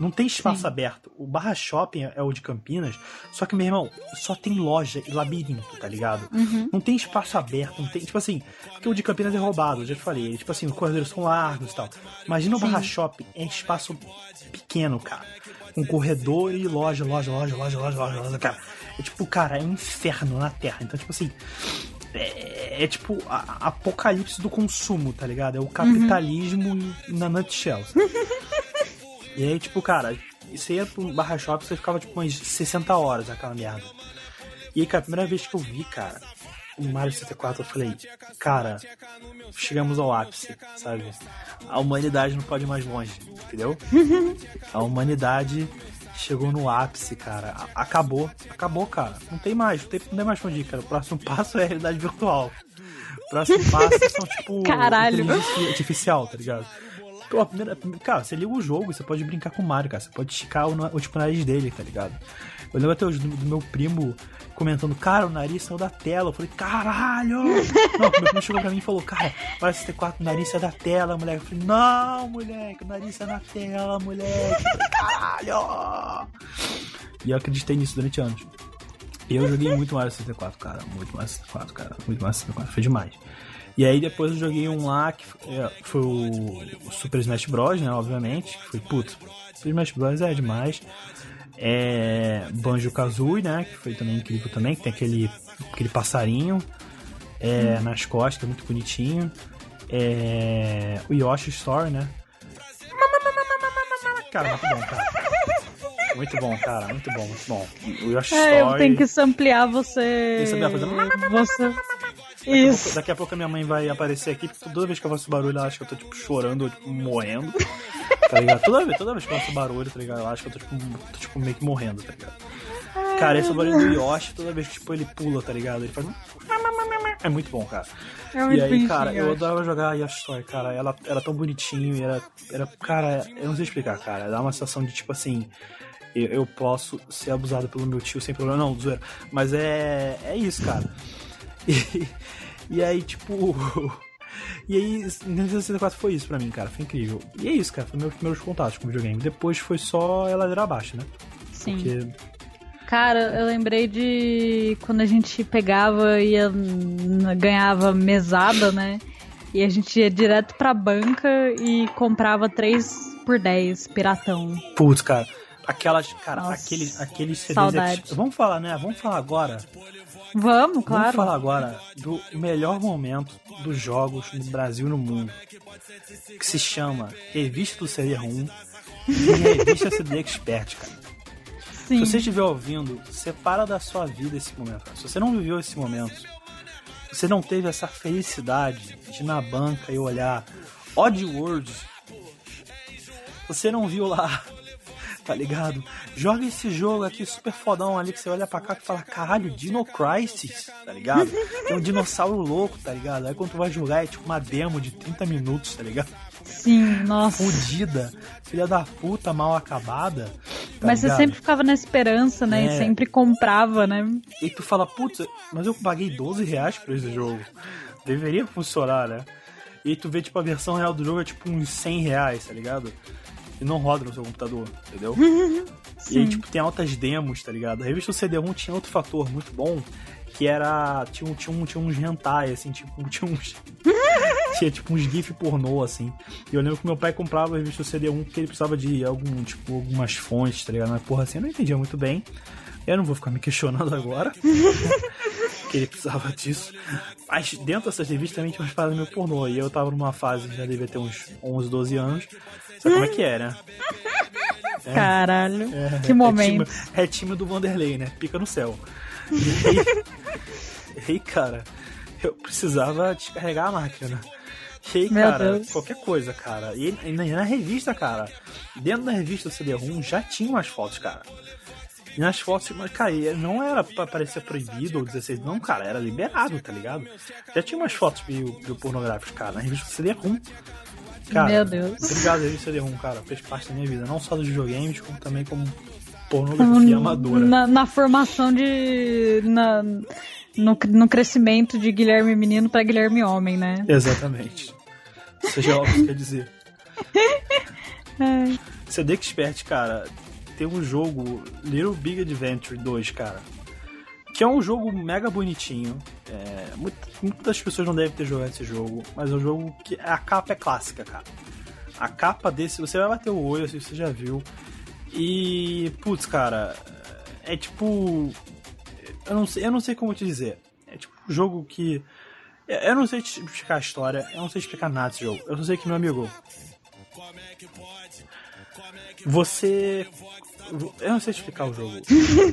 Não tem espaço Sim. aberto. O Barra Shopping é o de Campinas, só que, meu irmão, só tem loja e labirinto, tá ligado? Uhum. Não tem espaço aberto, não tem. Tipo assim, porque o de Campinas é roubado, eu já te falei. Tipo assim, os corredores são largos e tal. Imagina o Barra Shopping, é espaço pequeno, cara. Com corredor e loja, loja, loja, loja, loja, loja, loja, cara. É tipo, cara, é um inferno na Terra. Então, tipo assim. É, é tipo a, apocalipse do consumo, tá ligado? É o capitalismo uhum. na nutshell. [LAUGHS] E aí, tipo, cara, você ia pro barra shop, você ficava tipo umas 60 horas aquela merda. E aí, cara, a primeira vez que eu vi, cara, o Mario 64, eu falei, cara, chegamos ao ápice, sabe? A humanidade não pode ir mais longe, entendeu? [LAUGHS] A humanidade chegou no ápice, cara. Acabou, acabou, cara. Não tem mais, não tem, não tem mais onde ir, cara. O próximo [LAUGHS] passo é a realidade virtual. O próximo passo são, tipo, Caralho. artificial, tá ligado? Pô, primeira, cara, você liga o jogo, você pode brincar com o Mario, cara. Você pode esticar o, o tipo, nariz dele, tá ligado? Eu lembro até hoje do, do, meu primo comentando, cara, o nariz saiu da tela. Eu falei, caralho! não, meu primo chegou pra mim e falou, cara, parece ter quatro, o nariz saiu da tela, moleque. Eu falei, não, moleque, o nariz saiu da tela, moleque. Caralho! E eu acreditei nisso durante anos. Eu joguei muito Mario 64, cara. Muito Mario 64, cara. Muito Mario 64. Foi demais. E aí depois eu joguei um lá que é, foi o Super Smash Bros, né? Obviamente. Que foi, putz, Super Smash Bros é demais. É, Banjo Kazooie, né? Que foi também incrível também, que tem aquele, aquele passarinho é, hum. nas costas, muito bonitinho. É, o Yoshi Store, né? Cara, muito bom, cara. Muito bom, cara, muito bom, muito bom. O Yoshi é, Story... Eu tenho que samplear você. Tem que fazer... Você. Daqui Isso. A pouco, daqui a pouco a minha mãe vai aparecer aqui, toda vez que eu faço barulho, ela acha que eu tô, tipo, chorando ou, tipo, morrendo. Tá ligado? Toda vez, toda vez que eu faço barulho, tá ligado? Ela acha que eu tô, tipo, tô, tipo meio que morrendo, tá ligado? Cara, esse barulho do Yoshi, toda vez que, tipo, ele pula, tá ligado? Ele faz um... É muito bom, cara. É muito e aí, cara, eu adorava jogar Yoshi Story, cara. Ela era tão bonitinho e era, era. Cara, eu não sei explicar, cara. Dá uma sensação de tipo assim. Eu, eu posso ser abusado pelo meu tio sem problema. Não, zoeira. Mas é. É isso, cara. E, e aí, tipo. [LAUGHS] E aí, Nintendo 64 foi isso pra mim, cara. Foi incrível. E é isso, cara. Foi meus primeiros contatos com videogame. Depois foi só a ladeira abaixo, né? Sim. Porque... Cara, eu lembrei de quando a gente pegava e ia, ganhava mesada, né? E a gente ia direto pra banca e comprava 3 por 10 piratão. Putz, cara. Aquelas, cara, Nossa, aqueles, aqueles CDs. Saudade. Vamos falar, né? Vamos falar agora Vamos, claro. Vamos falar agora do melhor momento dos jogos no Brasil e no mundo. Que se chama Revista do CD-ROM e Revista CD Expert, cara. Sim. Se você estiver ouvindo, separa da sua vida esse momento. Cara. Se você não viveu esse momento, você não teve essa felicidade de ir na banca e olhar Odd World, você não viu lá tá ligado? Joga esse jogo aqui super fodão ali que você olha pra cá e fala, caralho, Dino Crisis, tá ligado? Tem um dinossauro louco, tá ligado? Aí quando tu vai jogar é tipo uma demo de 30 minutos, tá ligado? Sim, nossa. Fudida, filha da puta, mal acabada. Tá mas ligado? você sempre ficava na esperança, né? É. E sempre comprava, né? E tu fala, putz, mas eu paguei 12 reais por esse jogo. Deveria funcionar, né? E tu vê, tipo, a versão real do jogo é tipo uns 100 reais, tá ligado? E não roda no seu computador, entendeu? [LAUGHS] E aí, tipo, tem altas demos, tá ligado? A revista CD1 tinha outro fator muito bom, que era. Tinha, tinha, tinha uns hentai, assim, tipo, [LAUGHS] tinha uns. tinha tipo uns GIF pornô, assim. E eu lembro que meu pai comprava a revista CD1 porque ele precisava de algum, tipo, algumas fontes, tá ligado? Mas porra, assim, eu não entendia muito bem. Eu não vou ficar me questionando agora. [LAUGHS] que ele precisava [LAUGHS] disso. Mas dentro dessas revistas também tinha umas paradas meio pornô. E eu tava numa fase, já devia ter uns 11, 12 anos. Sabe como é que [LAUGHS] é, né? É, Caralho, é, que momento. É time, é time, do Vanderlei, né? Pica no céu. E aí, [LAUGHS] cara, eu precisava descarregar a máquina. E aí, Meu cara, Deus. qualquer coisa, cara. E, e na revista, cara, dentro da revista CD-ROM já tinha umas fotos, cara. E nas fotos, mas, cara, não era pra parecer proibido ou 16, não, cara, era liberado, tá ligado? Já tinha umas fotos meio, meio pornográficas, cara, na revista CD-ROM. Cara, Meu Deus. Obrigado, revista CD-ROM, cara, fez parte da minha vida, não só dos videogames, como também como pornografia amadora. Na, na, formação de. Na, no, no crescimento de Guilherme Menino para Guilherme Homem, né? Exatamente. Seja óbvio quer dizer. [LAUGHS] CD Expert, cara, tem um jogo Little Big Adventure 2, cara. Que é um jogo mega bonitinho. É, muitas pessoas não devem ter jogado esse jogo, mas é um jogo que a capa é clássica, cara. A capa desse, você vai bater o olho, assim, você já viu. E, putz, cara, é tipo. Eu não sei, eu não sei como te dizer. É tipo um jogo que. Eu não sei te explicar a história, eu não sei explicar nada desse jogo. Eu só sei que, meu amigo. Você eu não sei explicar o jogo.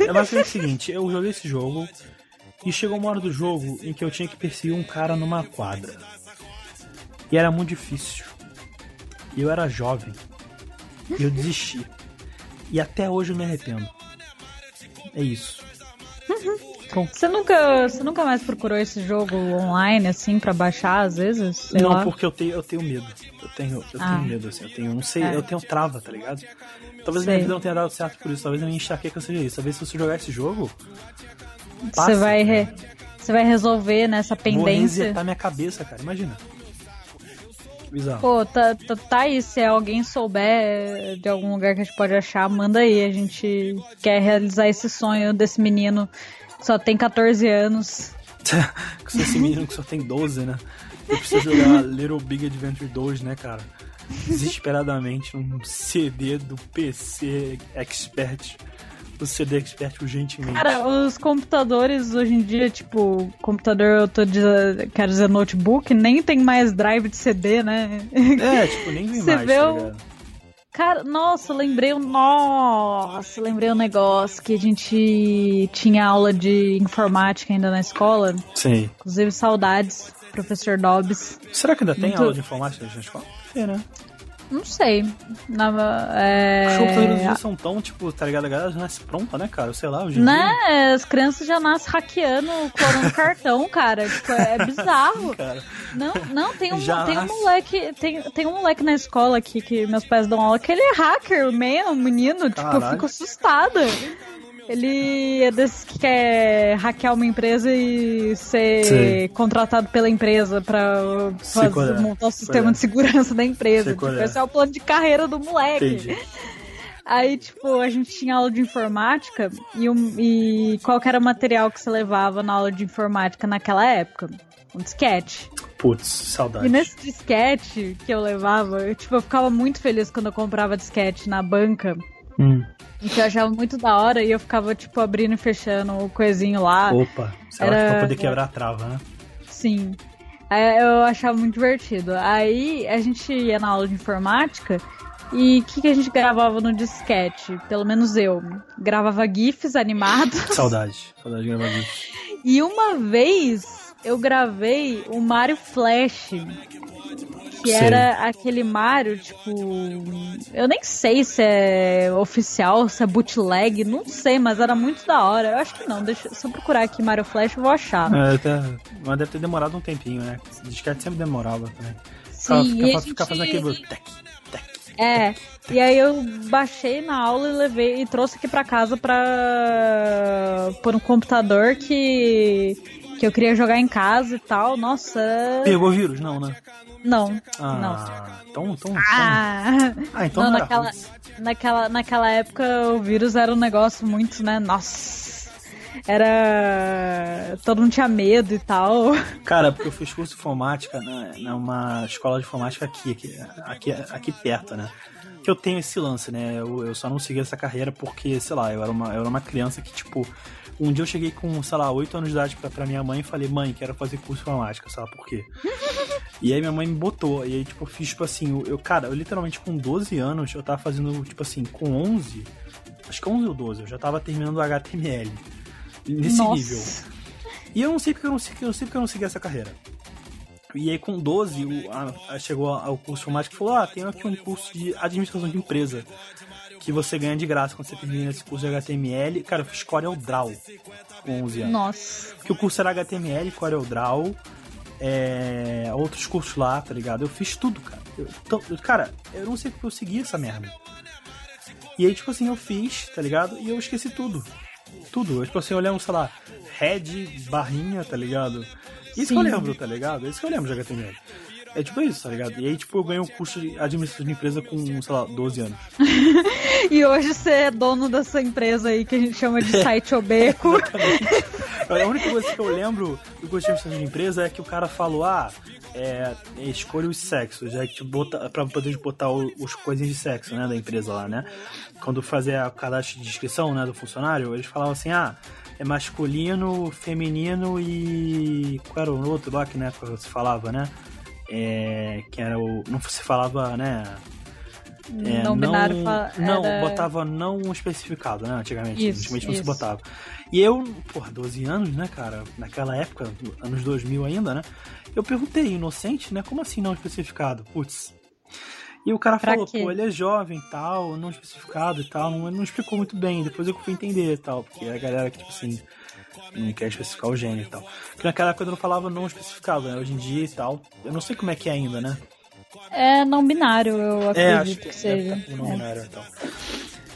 É basicamente o seguinte: eu joguei esse jogo e chegou uma hora do jogo em que eu tinha que perseguir um cara numa quadra. E era muito difícil. E eu era jovem. E eu desisti. E até hoje eu me arrependo. É isso. Você nunca, você nunca mais procurou esse jogo online, assim, para baixar, às vezes? Sei não, lá. porque eu tenho, eu tenho medo. Eu tenho, eu ah. tenho medo, assim. Eu tenho, não sei, é. eu tenho trava, tá ligado? Talvez Sei. minha vida não tenha dado certo por isso. Talvez a minha enxaqueca seja isso. Talvez se você jogar esse jogo. Você vai, re... você vai resolver nessa pendência. Vou resetar minha cabeça, cara. Imagina. Bizarro. Pô, tá, tá, tá aí. Se alguém souber de algum lugar que a gente pode achar, manda aí. A gente quer realizar esse sonho desse menino que só tem 14 anos. [LAUGHS] esse menino que só tem 12, né? Eu preciso jogar Little Big Adventure 2, né, cara? desesperadamente um CD do PC Expert. O CD Expert urgentemente. Cara, os computadores hoje em dia, tipo, computador, eu tô dizendo, quero dizer notebook, nem tem mais drive de CD, né? É, tipo, nem vem Você mais, vê tá Cara, nossa, lembrei um. Nossa, lembrei um negócio que a gente tinha aula de informática ainda na escola. Sim. Inclusive, saudades, professor Dobbs. Será que ainda tem Muito... aula de informática na escola? né? Não sei. Na, é... Os computadores são tão, tipo, tá ligado? A galera já nasce pronta, né, cara? Sei lá, hoje Né? Dia... As crianças já nascem hackeando, clonando cartão, cara. Tipo, é bizarro. Cara. Não, não, tem um, tem um moleque. Tem, tem um moleque na escola aqui que meus pais dão aula que ele é hacker mesmo, menino. Caralho. Tipo, eu fico assustada. Ele é desses que quer hackear uma empresa e ser Sim. contratado pela empresa pra fazer, é. montar o sistema de segurança da empresa. Tipo, é. esse é o plano de carreira do moleque. Entendi. Aí, tipo, a gente tinha aula de informática e, um, e qual era o material que você levava na aula de informática naquela época? Um disquete. Putz, saudade. E nesse disquete que eu levava, eu, tipo, eu ficava muito feliz quando eu comprava disquete na banca. Hum. Que eu achava muito da hora e eu ficava, tipo, abrindo e fechando o coisinho lá. Opa, será Era... pra poder quebrar a trava, né? Sim. Eu achava muito divertido. Aí a gente ia na aula de informática e o que, que a gente gravava no disquete? Pelo menos eu. Gravava GIFs animados. [LAUGHS] Saudade. Saudade de gravar GIFs. E uma vez eu gravei o Mario Flash que sei. era aquele Mario, tipo. Eu nem sei se é oficial, se é bootleg, não sei, mas era muito da hora. Eu acho que não, deixa, se eu procurar aqui Mario Flash, eu vou achar. É, tá, mas deve ter demorado um tempinho, né? Disquete sempre demorava também. Sim, ficar, ficar, gente... fazendo aquele tec, tec, É, e aí eu baixei na aula e levei e trouxe aqui pra casa pra por um computador que que eu queria jogar em casa e tal. Nossa. Pegou vírus? Não, né? Não. Ah, não. Então, então, ah. ah, então não, não naquela, naquela, naquela época o vírus era um negócio muito, né? Nossa. Era. Todo mundo tinha medo e tal. Cara, porque eu fiz curso de informática né, numa escola de informática aqui, aqui, aqui, aqui perto, né? Que eu tenho esse lance, né? Eu, eu só não segui essa carreira porque, sei lá, eu era uma, eu era uma criança que, tipo, um dia eu cheguei com, sei lá, 8 anos de idade pra, pra minha mãe e falei, mãe, quero fazer curso de informática, sabe por quê? [LAUGHS] e aí minha mãe me botou, e aí, tipo, eu fiz, tipo assim, eu, cara, eu literalmente com 12 anos, eu tava fazendo, tipo assim, com 11, acho que 11 ou 12, eu já tava terminando o HTML. Nesse Nossa. nível. E eu não sei porque eu não sei, eu não sei porque eu não segui essa carreira. E aí com 12, o, a, chegou ao curso de informática e falou, ah, tem aqui um curso de administração de empresa que você ganha de graça quando você termina esse curso de HTML. Cara, eu fiz Corel Draw com 11 anos. Nossa. Que o curso era HTML, Corel Draw, é, outros cursos lá, tá ligado? Eu fiz tudo, cara. Eu, então, cara, eu não sei porque eu segui essa merda. E aí, tipo assim, eu fiz, tá ligado? E eu esqueci tudo. Tudo. Eu, tipo assim, eu lembro, sei lá, head, barrinha, tá ligado? Isso Sim. que eu lembro, tá ligado? Isso que eu lembro de HTML. É tipo isso, tá ligado? E aí, tipo, eu ganhei um curso de administração de empresa com, sei lá, 12 anos. [LAUGHS] e hoje você é dono dessa empresa aí que a gente chama de site [LAUGHS] obeco. a única coisa que eu lembro do curso de administração de empresa é que o cara falou, ah, é, escolha os sexos, é que bota, pra poder botar os coisinhas de sexo, né, da empresa lá, né? Quando fazer o cadastro de inscrição, né, do funcionário, eles falavam assim, ah, é masculino, feminino e. Qual era o outro lá que na época você falava, né? É, que era o. Não se falava, né? É, não binário era... Não, botava não especificado, né? Antigamente. Isso, antigamente não se botava. E eu, porra, 12 anos, né, cara? Naquela época, anos 2000 ainda, né? Eu perguntei, inocente, né? Como assim não especificado? Putz. E o cara pra falou, quê? pô, ele é jovem e tal, não especificado e tal. Não, não explicou muito bem. Depois eu fui entender e tal. Porque a galera que, tipo assim, não quer especificar o gênero e tal. Porque naquela época eu não falava não especificado, né? Hoje em dia e tal. Eu não sei como é que é ainda, né? É não binário, eu acredito é, acho que, que seja. É, não binário, então.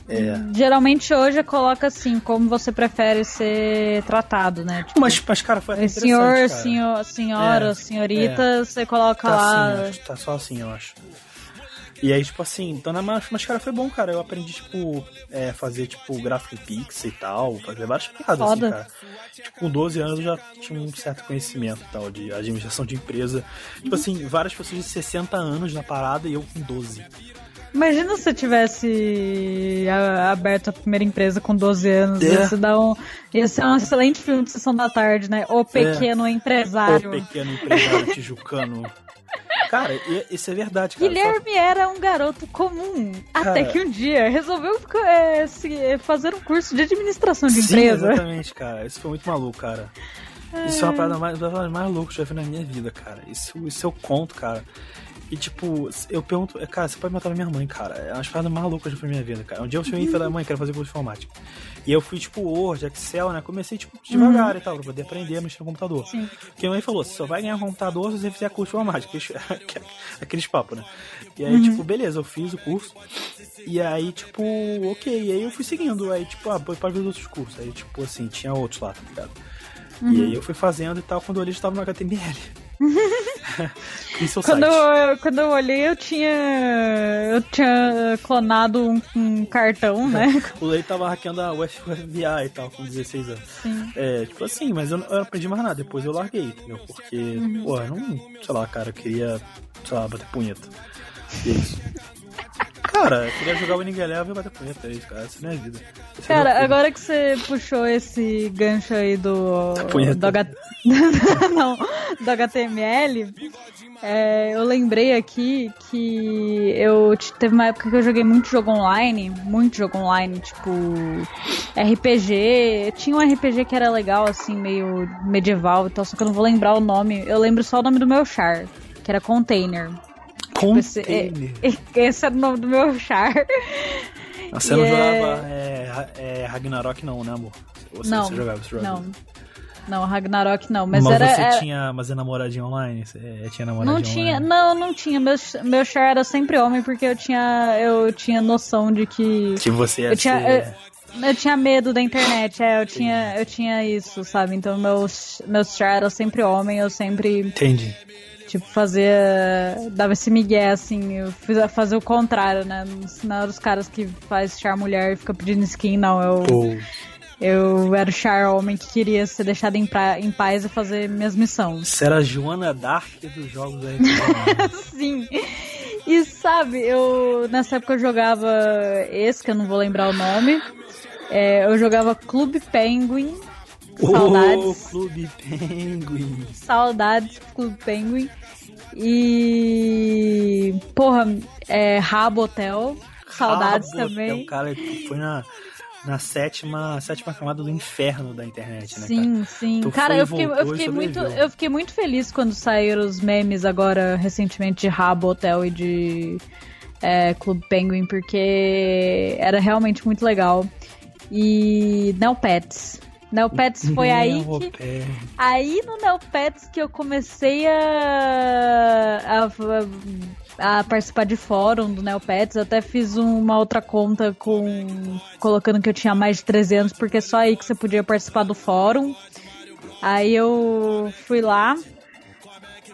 É. Geralmente hoje coloca assim, como você prefere ser tratado, né? Tipo, mas, mas, cara, foi Senhor, cara. senhor, senhora, é, senhorita, é. você coloca tá lá. Assim, tá só assim, eu acho. E aí, tipo assim, então na mas, mas cara, foi bom, cara. Eu aprendi, tipo, é, fazer, tipo, gráfico Pix e tal, fazer várias piadas, assim, cara. Tipo, com 12 anos eu já tinha um certo conhecimento tal de administração de empresa. Tipo assim, várias pessoas de 60 anos na parada e eu com 12. Imagina se você tivesse aberto a primeira empresa com 12 anos. É. Ia, dar um, ia ser um excelente filme de sessão da tarde, né? O Pequeno é. Empresário. O Pequeno Empresário Tijucano. Cara, isso é verdade, cara. Guilherme era um garoto comum. Cara... Até que um dia resolveu é, se, é, fazer um curso de administração de Sim, empresa. Exatamente, cara. Isso foi muito maluco, cara. É... Isso é uma parada mais, mais, louca que eu já vi na minha vida, cara. Isso, isso eu conto, cara. E tipo, eu pergunto, cara, você pode matar a minha mãe, cara. É uma paradas mais loucas da minha vida, cara. Um dia eu cheguei e falei, mãe, quero fazer curso de informática. E eu fui, tipo, Word, Excel, né? Comecei, tipo, devagar uhum. e tal, pra poder aprender a mexer no computador. Sim. Porque a mãe falou, você só vai ganhar computador se você fizer curso de informática. Aqueles [LAUGHS] papos, né? E aí, uhum. tipo, beleza, eu fiz o curso. E aí, tipo, ok. E aí eu fui seguindo. Aí, tipo, ah, pode ver outros cursos. Aí, tipo, assim, tinha outros lá, tá ligado? Uhum. E aí eu fui fazendo e tal, quando eu olhei, estava no HTML. Quando, eu, quando eu olhei, eu tinha. Eu tinha clonado um, um cartão, [LAUGHS] né? o Lei tava hackeando a FBI e tal, com 16 anos. Sim. É, tipo assim, mas eu não, eu não aprendi mais nada. Depois eu larguei, entendeu? Porque, uhum. pô, eu não. Sei lá, cara, eu queria, sei lá, bater punheta. E é isso. Cara, eu queria jogar o Winning Eleven e bater punheta, é isso, cara. Essa é minha vida. Esse cara, é agora que você puxou esse gancho aí do. Do, H... [LAUGHS] Não, do HTML, é, eu lembrei aqui que eu teve uma época que eu joguei muito jogo online, muito jogo online, tipo RPG. Tinha um RPG que era legal, assim, meio medieval e tal, só que eu não vou lembrar o nome. Eu lembro só o nome do meu char, que era Container. Container. Esse, é, [LAUGHS] esse era o nome do meu char. Você não é... jogava é, é, Ragnarok não, né, amor? Você, não, você jogava, você jogava. Não. Não, Ragnarok não, mas, mas era... Você era... tinha, mas é namoradinha online? Você é, tinha namoradinha Não tinha, online? não, não tinha. Meu, meu char era sempre homem, porque eu tinha, eu tinha noção de que... Que você ia eu tinha, ser... eu, eu, tinha medo da internet, é, eu tinha, eu tinha isso, sabe? Então meus, meus char era sempre homem, eu sempre... Entendi. Tipo, fazia. Dava esse migué, assim, eu fiz, fazer o contrário, né? Não era os caras que faz char mulher e fica pedindo skin, não. Eu, eu era o char homem que queria ser deixado em, pra, em paz e fazer minhas missões. Você era a Joana Dark dos jogos aí. [LAUGHS] Sim. E sabe, eu nessa época eu jogava esse, que eu não vou lembrar o nome. É, eu jogava Clube Penguin. Saudades. Oh, Clube Penguin. Saudades, Clube Penguin. E. Porra, é, Rabo Hotel. Saudades Rabo também. Hotel, cara, foi na, na sétima, sétima camada do inferno da internet, né? Sim, cara? sim. Tu cara, eu fiquei, eu, fiquei muito, eu fiquei muito feliz quando saíram os memes agora, recentemente, de Rabo Hotel e de é, Clube Penguin, porque era realmente muito legal. E Neopets. Neopets foi [LAUGHS] aí que. Neopets. Aí no Neopets que eu comecei a, a, a participar de fórum do Neopets. Até fiz uma outra conta com colocando que eu tinha mais de 300, porque é só aí que você podia participar do fórum. Aí eu fui lá.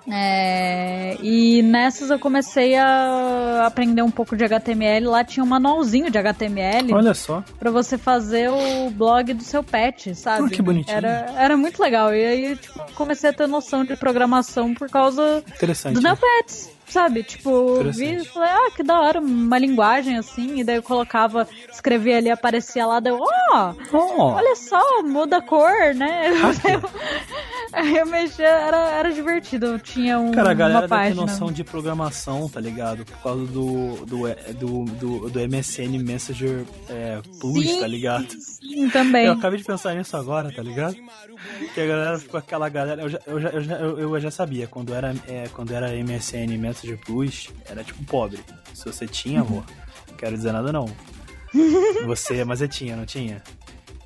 É, e nessas eu comecei a aprender um pouco de HTML. Lá tinha um manualzinho de HTML Olha só. pra você fazer o blog do seu pet, sabe? Ah, que bonitinho. Era, era muito legal. E aí, tipo, comecei a ter noção de programação por causa Interessante. do né? Sabe? Tipo, vi e falei, ah, que da hora, uma linguagem assim. E daí eu colocava, escrevia ali, aparecia lá, daí eu, ó, Oh, olha só, muda a cor, né? [LAUGHS] Hacker. [LAUGHS] Aí eu mexia, era, era divertido. Eu tinha um, Cara, a galera uma noção de programação, tá ligado? Por causa do, do, do, do, do MSN Messenger é, Plus, Sim, tá ligado? Sim, também. Eu acabei de pensar nisso agora, tá ligado? Que a galera ficou aquela galera. Eu já, eu já, eu já, eu, eu já sabia, quando era, é, quando era MSN Messenger Plus, era tipo pobre. Se você tinha, amor, não quero dizer nada não. [LAUGHS] Você, mas você tinha, não tinha?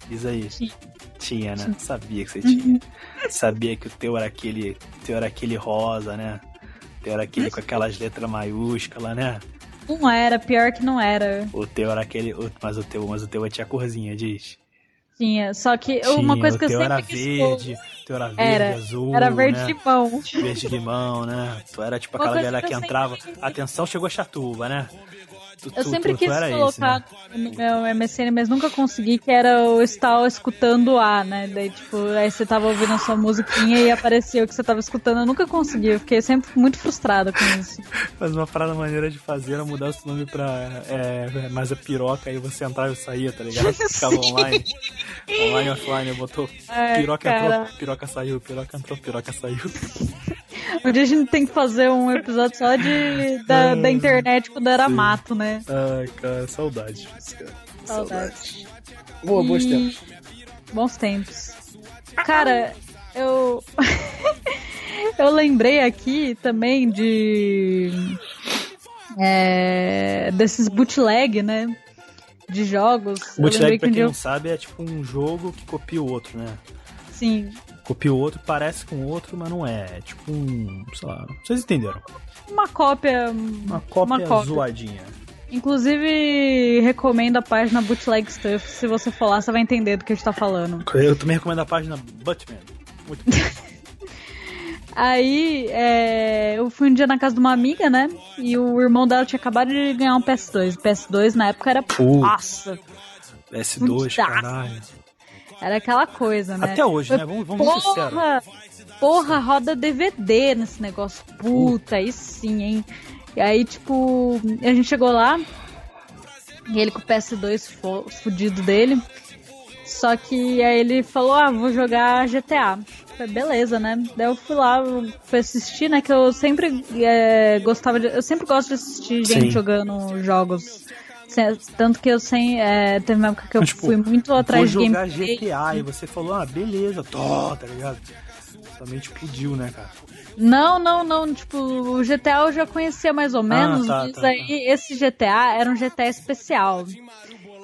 Diz aí. Tinha. Tinha, né? Sabia que você tinha. Sabia que o teu era aquele. teu era aquele rosa, né? O teu era aquele com aquelas letras maiúsculas, né? Não era, pior que não era. O teu era aquele. Mas o teu, mas o teu tinha corzinha, diz. Tinha. Só que uma Tinha, coisa o que eu sempre era quis verde, o teu era verde, Era. azul. Era verde né? limão. Verde limão, né? Tu era tipo Uma aquela coisa galera que que entrava. sempre- Atenção, chegou a chatuba, né? Tu, Eu tu- sempre tu- quis esse, colocar né? no meu MSN, mas nunca consegui, que era o estar escutando A, né? Daí, tipo, aí você tava ouvindo a sua musiquinha e aparecia o que você tava escutando. Eu nunca consegui, eu fiquei sempre muito frustrada com isso. Mas uma parada maneira de fazer era mudar o seu nome pra é, mais a piroca, aí você entrava e saía, tá ligado? [LAUGHS] Ficava online. online offline, botou Ai, piroca cara. entrou, piroca saiu, piroca entrou, piroca saiu. [LAUGHS] [LAUGHS] Um dia a gente tem que fazer um episódio só de, da, da internet quando era Sim. mato, né? Ai, cara, saudade cara. Saudade. Boa, bons E- tempos. Bons tempos. Cara, eu. [LAUGHS] eu lembrei aqui também de. é, desses bootleg, né? De jogos. Bootleg, pra um quem dia. não sabe, é tipo um jogo que copia o outro, né? Sim. Copia o outro, parece com o outro, mas não é. É tipo um. sei lá. Vocês entenderam? Uma cópia. Uma cópia, Uma cópia. zoadinha. Inclusive, recomendo a página Bootleg Stuff. Se você for lá, você vai entender do que a gente tá falando. Eu também recomendo a página Buttman. Muito bom. [LAUGHS] Aí, é, eu fui um dia na casa de uma amiga, né? E o irmão dela tinha acabado de ganhar um PS2. O PS2 na época era. Putz. Nossa! S2, Fudidaço. caralho. Era aquela coisa, né? Até hoje, né? Vamos, vamos ser sinceros. Porra! Porra, roda DVD nesse negócio. Puta, aí sim, hein? E aí, tipo, a gente chegou lá. E ele com o PS2 fo- fudido dele. Só que aí ele falou: Ah, vou jogar GTA. Falei, beleza, né? Daí eu fui lá, fui assistir, né? Que eu sempre é, gostava de. Eu sempre gosto de assistir gente Sim. jogando jogos. Se- Tanto que eu sem. É, teve uma época que eu Mas, tipo, fui muito atrás de jogar gameplay. GTA e você falou, ah, beleza, tô, tá ligado? Somente explodiu, né, cara? Não, não, não. Tipo, o GTA eu já conhecia mais ou menos, tá, mas tá, aí esse GTA era um GTA especial.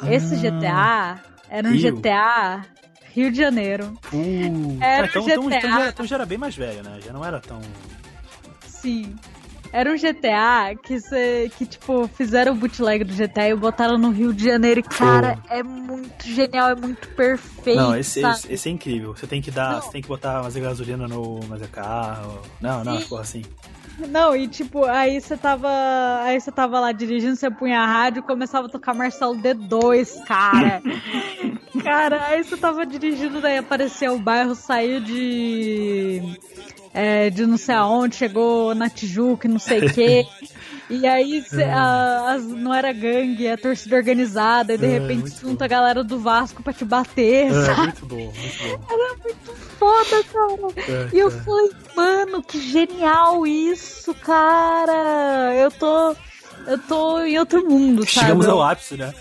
Esse Ah. GTA era um Rio. GTA Rio de Janeiro. Uh, era ah, então, então, então, já, então já era bem mais velho, né? Já não era tão. Sim. Era um GTA que, cê, que, tipo, fizeram o bootleg do GTA e botaram no Rio de Janeiro. E, cara, é muito genial, é muito perfeito. Não, esse, esse, esse, é incrível. Você tem que dar. Não. Você tem que botar mais gasolina no mais carro. Não, não, ficou assim. Não, e tipo, aí você tava. Aí você tava lá dirigindo, você punha a rádio e começava a tocar Marcelo D2, cara. [LAUGHS] cara, aí você tava dirigindo, daí apareceu o bairro, saiu de é, de não sei aonde, chegou na Tijuca, não sei o quê. [LAUGHS] E aí é. a, não era gangue, é torcida organizada, e de é, repente junta a galera do Vasco pra te bater. É, sabe? muito bom, muito bom. Era muito foda, cara. É, e eu falei, mano, que genial isso, cara. Eu tô. Eu tô em outro mundo, sabe? Chegamos ao ápice, né?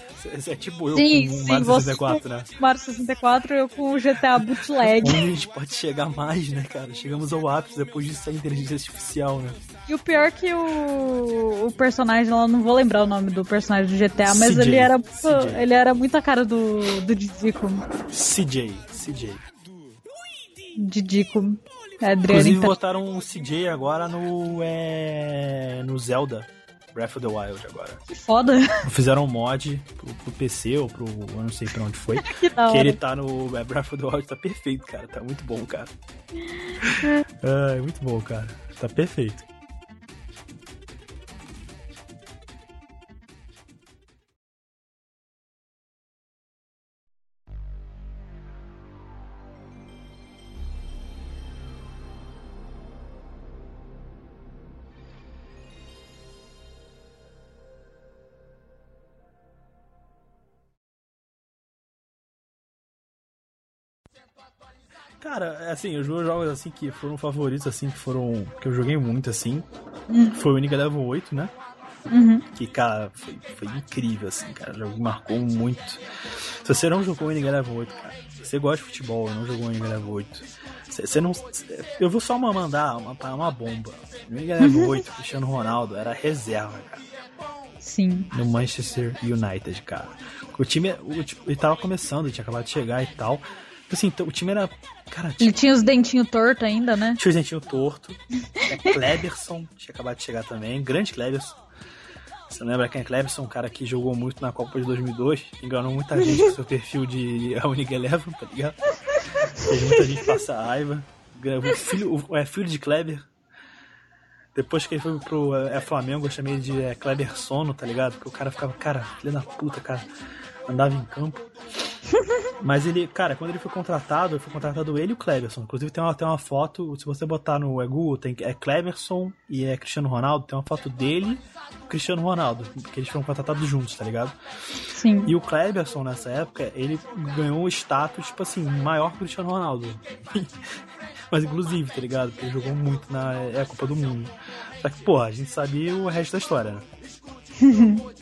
É tipo eu sim, com o Mario 64, né? Mario 64 eu com o GTA Bootleg. Onde a gente pode chegar mais, né, cara? Chegamos ao ápice depois disso a inteligência artificial, né? E o pior que o, o personagem lá, não vou lembrar o nome do personagem do GTA, mas CJ, ele era ele era muito a cara do, do Didico. CJ, CJ. Didico. É, Inclusive botaram o CJ agora no, é, no Zelda. Breath of the Wild agora. Que foda. [LAUGHS] Fizeram um mod pro, pro PC ou pro. Eu não sei pra onde foi. [LAUGHS] que, que ele tá no é, Breath of the Wild, tá perfeito, cara. Tá muito bom, cara. [LAUGHS] é, muito bom, cara. Tá perfeito. Cara, é assim, os meus jogos assim que foram favoritos, assim, que foram. que eu joguei muito, assim, uhum. foi o Iniga Level 8, né? Uhum. Que, cara, foi, foi incrível, assim, cara. O jogo marcou muito. Se você não jogou o Iniga Level 8, cara, você gosta de futebol, não jogou o Iniga Level 8. Você não. Eu vou só mandar uma, uma bomba. O Iniga Level 8, Cristiano Ronaldo, era reserva, cara. Sim. No Manchester United, cara. O time, o, ele tava começando, ele tinha acabado de chegar e tal. Assim, o time era. Cara, tinha... Ele tinha os dentinhos tortos ainda, né? Tinha os dentinhos tortos. É Kleberson, [LAUGHS] tinha acabado de chegar também. Grande Kleberson. Você lembra quem é Kleberson? Um cara que jogou muito na Copa de 2002. Enganou muita [LAUGHS] gente com seu perfil de A Unique Eleven, tá ligado? Fez muita gente passar raiva. O filho, o, é filho de Kleber. Depois que ele foi pro é, Flamengo, eu chamei ele de é, Kleber Sono, tá ligado? Porque o cara ficava, cara, filho da puta, cara. Andava em campo. [LAUGHS] Mas ele, cara, quando ele foi contratado, foi contratado ele e o Cleverson. Inclusive tem uma, tem uma foto, se você botar no Google, tem, é Cleverson e é Cristiano Ronaldo, tem uma foto dele e Cristiano Ronaldo, que eles foram contratados juntos, tá ligado? Sim. E o Cleverson, nessa época, ele ganhou um status, tipo assim, maior que o Cristiano Ronaldo. [LAUGHS] Mas inclusive, tá ligado? Porque ele jogou muito na é a Copa do Mundo. Só que, pô, a gente sabia o resto da história, né?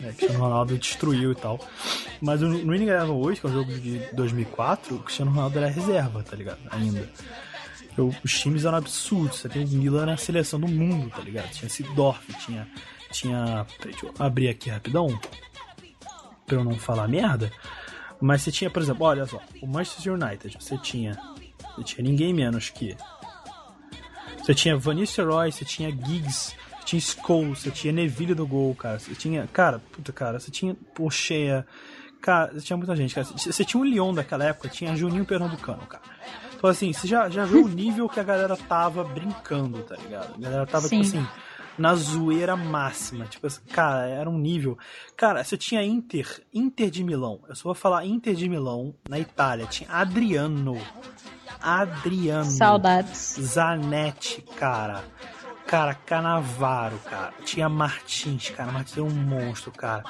É, Cristiano Ronaldo destruiu e tal. Mas no, no Winning Eleven 8, que é um jogo de 2004, o Cristiano Ronaldo era reserva, tá ligado? Ainda. Eu, os times eram absurdos. Você tem o Milan na seleção do mundo, tá ligado? Tinha Sidorf, tinha. Tinha. Deixa eu abrir aqui rapidão. Pra eu não falar merda. Mas você tinha, por exemplo, olha só, o Manchester United, você tinha. Você tinha ninguém menos que. Você tinha Vanessa Roy, você tinha Giggs, tinha Scholes, você tinha Neville do gol, cara. Você tinha. Cara, puta, cara, você tinha Pocheia. Cara, você tinha muita gente, cara. Você tinha o Lyon daquela época, tinha Juninho Pernambucano, cara. Então, assim, você já, já viu o nível que a galera tava brincando, tá ligado? A galera tava, tipo Sim. tipo assim, na zoeira máxima. Tipo assim, cara, era um nível. Cara, você tinha Inter, Inter de Milão. Eu só vou falar Inter de Milão, na Itália. Tinha Adriano. Adriano. Saudades. Zanetti, cara. Cara, Canavaro, cara. Tinha Martins, cara. Martins é um monstro, cara.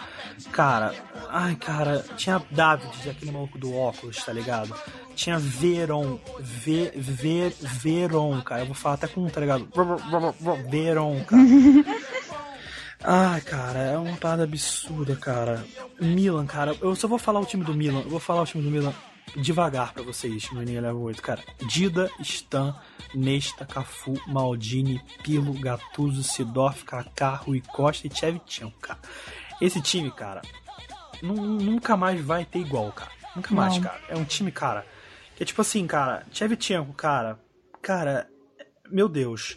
Cara, ai, cara. Tinha David, aquele maluco do óculos, tá ligado? Tinha Veron. Ve, Ver, Veron, cara. Eu vou falar até com, tá ligado? Veron, cara. Ai, cara, é uma parada absurda, cara. Milan, cara. Eu só vou falar o time do Milan. Eu vou falar o time do Milan devagar para vocês no Enem Level 8, cara. Dida, Stan, Nesta, Cafu, Maldini, Pirlo, Gattuso, Sidorf, Kaká, Rui Costa e Tchevchan, cara. Esse time, cara, nunca mais vai ter igual, cara. Nunca mais, Não. cara. É um time, cara, Que é tipo assim, cara, Chevchenko, cara, cara, meu Deus.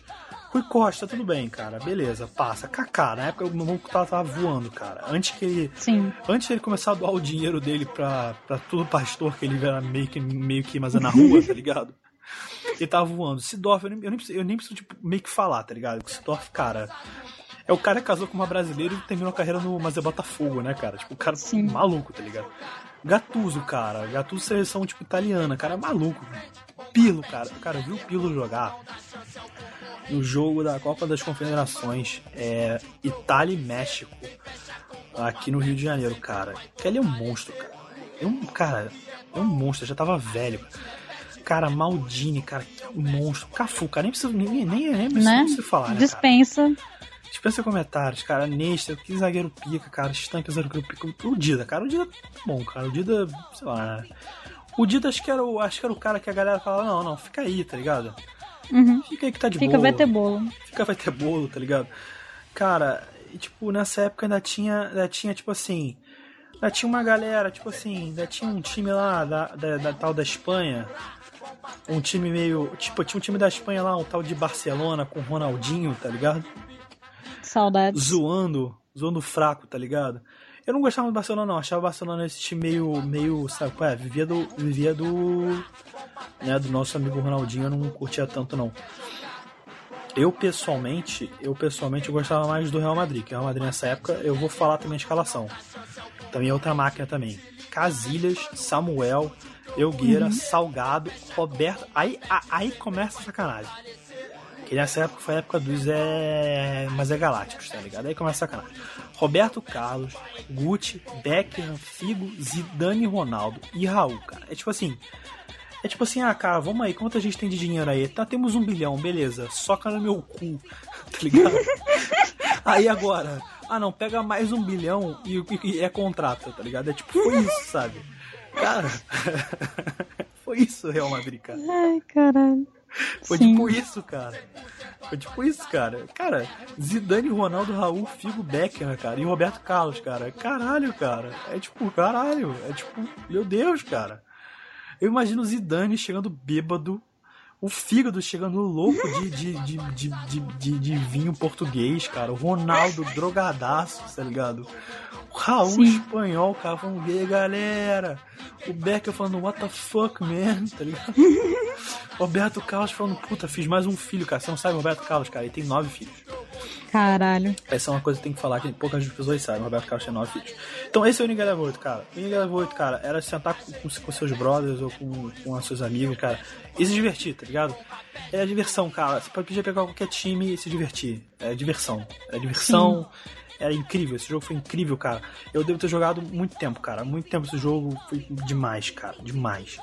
Rui Costa, tudo bem, cara, beleza, passa. Kaká, na época o maluco tava, tava voando, cara. Antes que ele. Sim. Antes ele começar a doar o dinheiro dele pra, pra todo pastor que ele era meio que, meio que mas é na rua, tá ligado? Ele tava voando. Sidorf, eu nem, eu nem, preciso, eu nem preciso tipo, meio que falar, tá ligado? Sidorf, cara. É o cara que casou com uma brasileira e terminou a carreira no Mas é Botafogo, né, cara? Tipo, o cara Sim. maluco, tá ligado? Gattuso, cara. Gattuso seleção, tipo, italiana. Cara, maluco. Pilo, cara. Cara, eu vi o Pilo jogar no jogo da Copa das Confederações. É, Itália e México. Aqui no Rio de Janeiro, cara. Que ele é um monstro, cara. É um, cara, é um monstro. já tava velho. Cara, Maldini, cara, que monstro. Cafu, cara, nem precisa, nem, nem, nem, né? precisa falar, né, Dispensa. Cara? Dispensa comentários, cara. Nesta, que zagueiro pica, cara. Estanque zagueiro pica. O Dida, cara. O Dida tá bom, cara. O Dida, sei lá, né? O Dida acho que era o, acho que era o cara que a galera falava, não, não, fica aí, tá ligado? Uhum. Fica aí que tá de Fica, boa. vai ter bolo. Fica, vai ter bolo, tá ligado? Cara, e, tipo, nessa época ainda tinha, ainda tinha, tipo assim, ainda tinha uma galera, tipo assim, ainda tinha um time lá da, da, da tal da Espanha, um time meio, tipo, tinha um time da Espanha lá, um tal de Barcelona com Ronaldinho, tá ligado? Saudades. Zoando, zoando fraco, tá ligado? Eu não gostava do Barcelona, não. Achava o Barcelona esse time meio, meio, sabe, é, vivia do, vivia do, né, do nosso amigo Ronaldinho, eu não curtia tanto, não. Eu pessoalmente, eu pessoalmente gostava mais do Real Madrid, que o Real Madrid nessa época, eu vou falar também a escalação. Também é outra máquina também. Casilhas, Samuel, Elgueira, uhum. Salgado, Roberto. Aí, aí começa a sacanagem. Que nessa época foi a época dos é... Mas é Galácticos, tá ligado? Aí começa a sacanagem. Roberto Carlos, Gucci, Beckham, Figo, Zidane Ronaldo e Raul, cara. É tipo assim. É tipo assim, ah, cara, vamos aí, quanto a gente tem de dinheiro aí? Tá, temos um bilhão, beleza. Soca no meu cu, [LAUGHS] tá ligado? [LAUGHS] aí agora, ah não, pega mais um bilhão e, e, e é contrato, tá ligado? É tipo, foi isso, sabe? Cara, [LAUGHS] foi isso, Real Madrid, cara. Ai, caralho. Foi Sim. tipo isso, cara. Foi tipo isso, cara. Cara, Zidane, Ronaldo, Raul, Figo, Beckham, cara. E Roberto Carlos, cara. Caralho, cara. É tipo, caralho. É tipo, meu Deus, cara. Eu imagino o Zidane chegando bêbado. O fígado chegando louco de, de, de, de, de, de, de vinho português, cara. O Ronaldo drogadaço, tá ligado? Raul Sim. espanhol, cara, falando, e galera? O Becker falando, what the fuck, man, tá ligado? [LAUGHS] Roberto Carlos falando, puta, fiz mais um filho, cara. Você não sabe Roberto Carlos, cara, ele tem nove filhos. Caralho. Essa é uma coisa que tem que falar que poucas pessoas sabem. O Roberto Carlos tem nove filhos. Então esse é o Ninguém 8, cara. O Ninguém 8, cara, era sentar com, com, com, seus brothers ou com, com seus amigos, cara, e se divertir, tá ligado? É diversão, cara. Você pode pegar qualquer time e se divertir. É diversão. É diversão. Sim era incrível, esse jogo foi incrível, cara. Eu devo ter jogado muito tempo, cara. Muito tempo esse jogo foi demais, cara. Demais.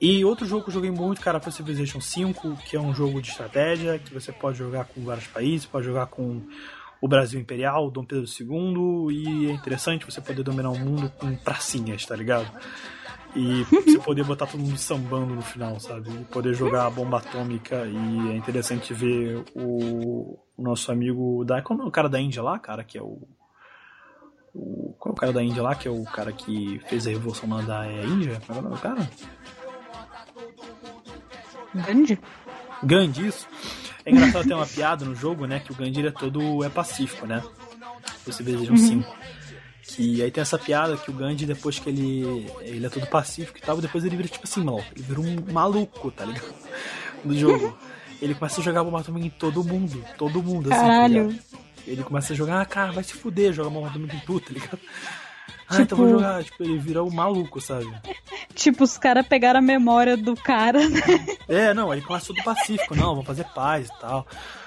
E outro jogo que eu joguei muito, cara, foi Civilization 5, que é um jogo de estratégia, que você pode jogar com vários países, pode jogar com o Brasil Imperial, Dom Pedro II, e é interessante você poder dominar o mundo com pracinhas, tá ligado? E [LAUGHS] você poder botar todo mundo sambando no final, sabe? E poder jogar a bomba atômica. E é interessante ver o, o nosso amigo da. Qual é o cara da Índia lá, cara? Que é o. o qual é o cara da Índia lá? Que é o cara que fez a revolução lá da é, Índia? Qual é o cara? Gandhi? Gandhi, isso. É engraçado ter uma piada no jogo, né? Que o Gandhi é todo é pacífico, né? Você veja um 5. Uhum. Que aí tem essa piada que o Gandhi, depois que ele, ele é todo pacífico e tal, depois ele vira tipo assim, mal. Ele vira um maluco, tá ligado? [LAUGHS] No jogo. Ele começa a jogar bomba atômica em todo mundo. Todo mundo, assim. Tá Caralho. Tá ele começa a jogar, ah, cara, vai se fuder, joga bomba atômica em tudo, tá ligado? Ah, tipo... então vou tipo- jogar. Tipo, ele vira um maluco, sabe? Tipo, os caras pegaram a memória do cara, né? É, não, ele começa tudo pacífico. Não, vamos fazer paz e tal.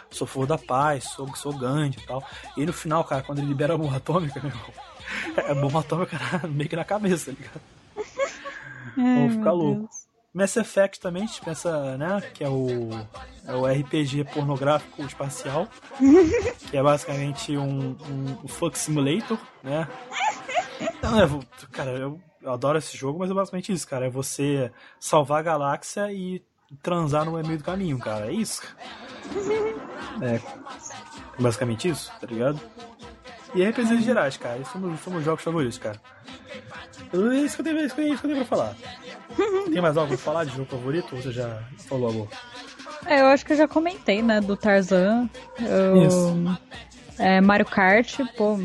Sou favor da paz, sou, sou Gandhi e tal. E no final, cara, quando ele libera a bomba atômica, meu irmão, [LAUGHS] é bomba atômica [LAUGHS] meio que na cabeça, tá ligado? Vamos ficar louco. Deus. Mass Effect também, a gente pensa, né, que é o, é o RPG pornográfico espacial, [LAUGHS] que é basicamente um, um, um fuck simulator, né? Não, é, cara, eu, eu, adoro esse jogo, mas é basicamente isso, cara. É você salvar a galáxia e transar no meio do caminho, cara. É isso. [LAUGHS] É basicamente isso, tá ligado? E RPGs gerais, cara. Esses são, são meus jogos favoritos, cara. É isso que eu tenho, isso que eu tenho pra falar. [LAUGHS] Tem mais algo pra falar de jogo favorito ou você já falou algo? É, eu acho que eu já comentei, né, do Tarzan. Eu... Isso. É, Mario Kart, pô,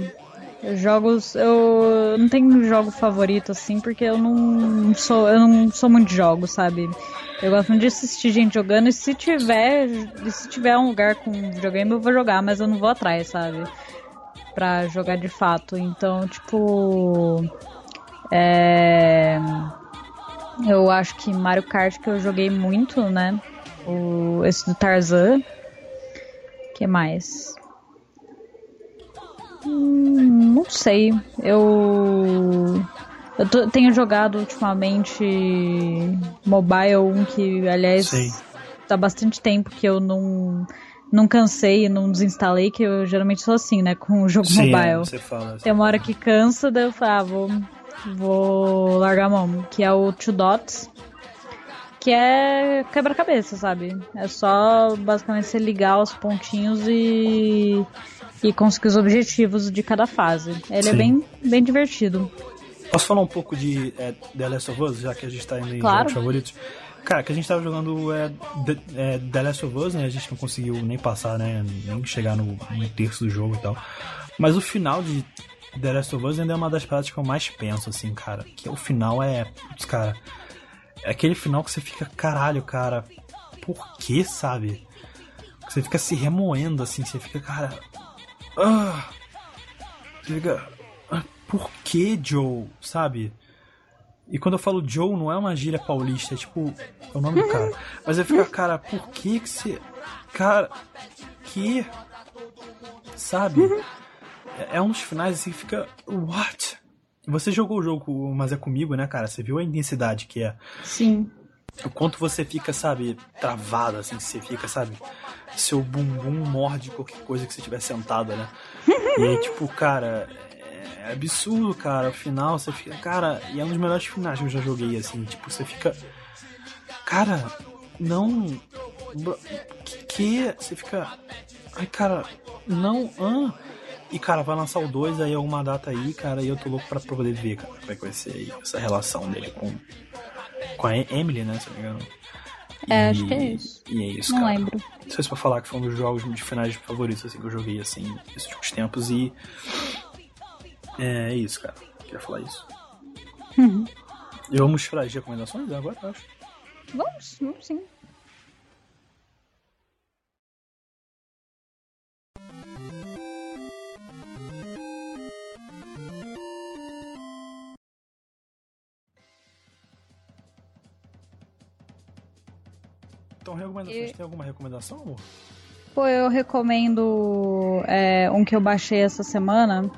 jogos eu não tenho jogo favorito assim porque eu não sou eu não sou muito de jogos sabe eu gosto muito de assistir gente jogando e se tiver se tiver um lugar com videogame eu vou jogar mas eu não vou atrás sabe para jogar de fato então tipo é, eu acho que Mario Kart que eu joguei muito né o esse do Tarzan que mais Hum, não sei. Eu. Eu tô, tenho jogado ultimamente Mobile 1, que aliás Sim. tá bastante tempo que eu não, não cansei, não desinstalei, que eu geralmente sou assim, né, com o jogo Sim, mobile. Você fala, você Tem uma hora que cansa, daí eu falo, ah, vou, vou largar a mão, que é o Two Dots, que é quebra-cabeça, sabe? É só basicamente você ligar os pontinhos e e conseguir os objetivos de cada fase. Ele é Sim. é bem, bem divertido. Posso falar um pouco de é, The Last of Us, já que a gente tá indo em claro. jogos favoritos? Cara, que a gente tava jogando é, The, é, The Last of Us, né? A gente não conseguiu nem passar, né? Nem chegar no, no terço do jogo e tal. Mas o final de The Last of Us ainda é uma das partes que eu mais penso, assim, cara. Que o final é. Putz, cara. É aquele final que você fica, caralho, cara. Por que, sabe? Você fica se remoendo, assim. Você fica, cara. Ah, fica. Ah, por que Joe? Sabe? E quando eu falo Joe, não é uma gíria paulista, é tipo. É o nome do cara. Mas aí fica, cara, por que que você. Cara. Que. Sabe? É, é um dos finais assim que fica. What? Você jogou o jogo, mas é comigo, né, cara? Você viu a intensidade que é. Sim. O quanto você fica, sabe, travado, assim, você fica, sabe? seu bumbum morde qualquer coisa que você tiver sentada, né? E aí, tipo, cara, é absurdo, cara. Afinal, você fica. Cara, e é um dos melhores finais que eu já joguei, assim. Tipo, você fica. Cara, não. Que? que? Você fica. Ai, cara, não. Ah. E, cara, vai lançar o 2 aí alguma data aí, cara, e eu tô louco pra poder ver, cara, como é que vai ser aí, essa relação dele com. Com a Emily, né, se não me engano. É, e, acho que é isso. E é isso, Não cara. lembro. Não sei se pra falar que foi um dos jogos de finais favoritos assim, que eu joguei assim, nesses últimos tempos e. É, é isso, cara. Queria falar isso. Uhum. E vamos para as recomendações agora, eu acho. Vamos, vamos sim. Então, recomendações, e... tem alguma recomendação, amor? Pô, eu recomendo é, um que eu baixei essa semana,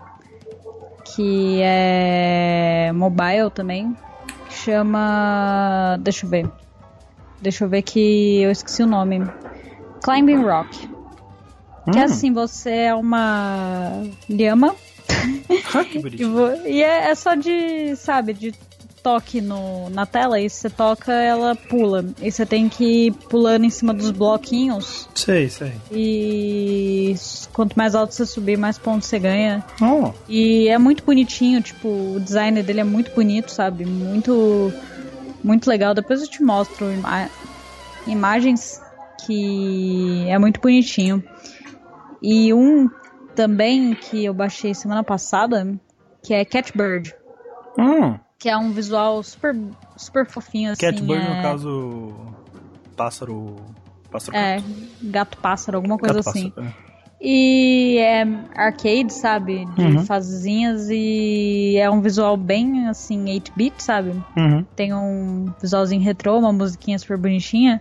que é mobile também, que chama. Deixa eu ver. Deixa eu ver que eu esqueci o nome. Climbing Rock. Hum. Que é assim, você é uma lhama. [LAUGHS] Ah, que [LAUGHS] e, e é, é só de, sabe, de toque no, na tela e você toca, ela pula. E você tem que ir pulando em cima dos bloquinhos. Sei, sei. E quanto mais alto você subir, mais pontos você ganha. Oh. E é muito bonitinho, tipo, o design dele é muito bonito, sabe? Muito, muito legal. Depois eu te mostro ima imagens que é muito bonitinho. E um também que eu baixei semana passada, que é Catbird. Hum que é um visual super, super fofinho, assim. Catbird, é... no caso, pássaro... pássaro é, gato-pássaro, alguma coisa gato assim. Pássaro, é. E é arcade, sabe? De uhum. fasezinhas e é um visual bem assim, 8-bit, sabe? Uhum. Tem um visualzinho retrô, uma musiquinha super bonitinha.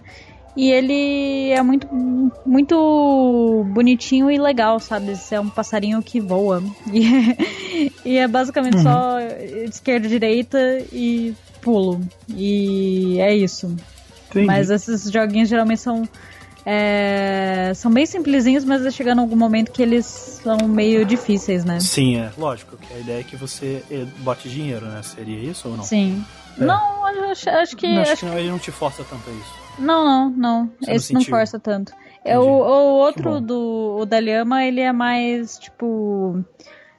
E ele é muito, muito bonitinho e legal, sabe? Esse é um passarinho que voa. [LAUGHS] E é, e é basicamente uhum. só esquerda, direita e pulo. E é isso. Entendi. Mas esses joguinhos geralmente são. É, são bem simplesinhos, mas vai chegando algum momento que eles são meio difíceis, né? Sim, é. Lógico, que a ideia é que você eh, bote dinheiro, né? Seria isso ou não? Sim. É. Não, acho, acho que. Não, acho, acho que ele não te força tanto a isso. Não, não, não. Você Esse não, não força tanto. É, o, o outro do o da Lhama, ele é mais, tipo.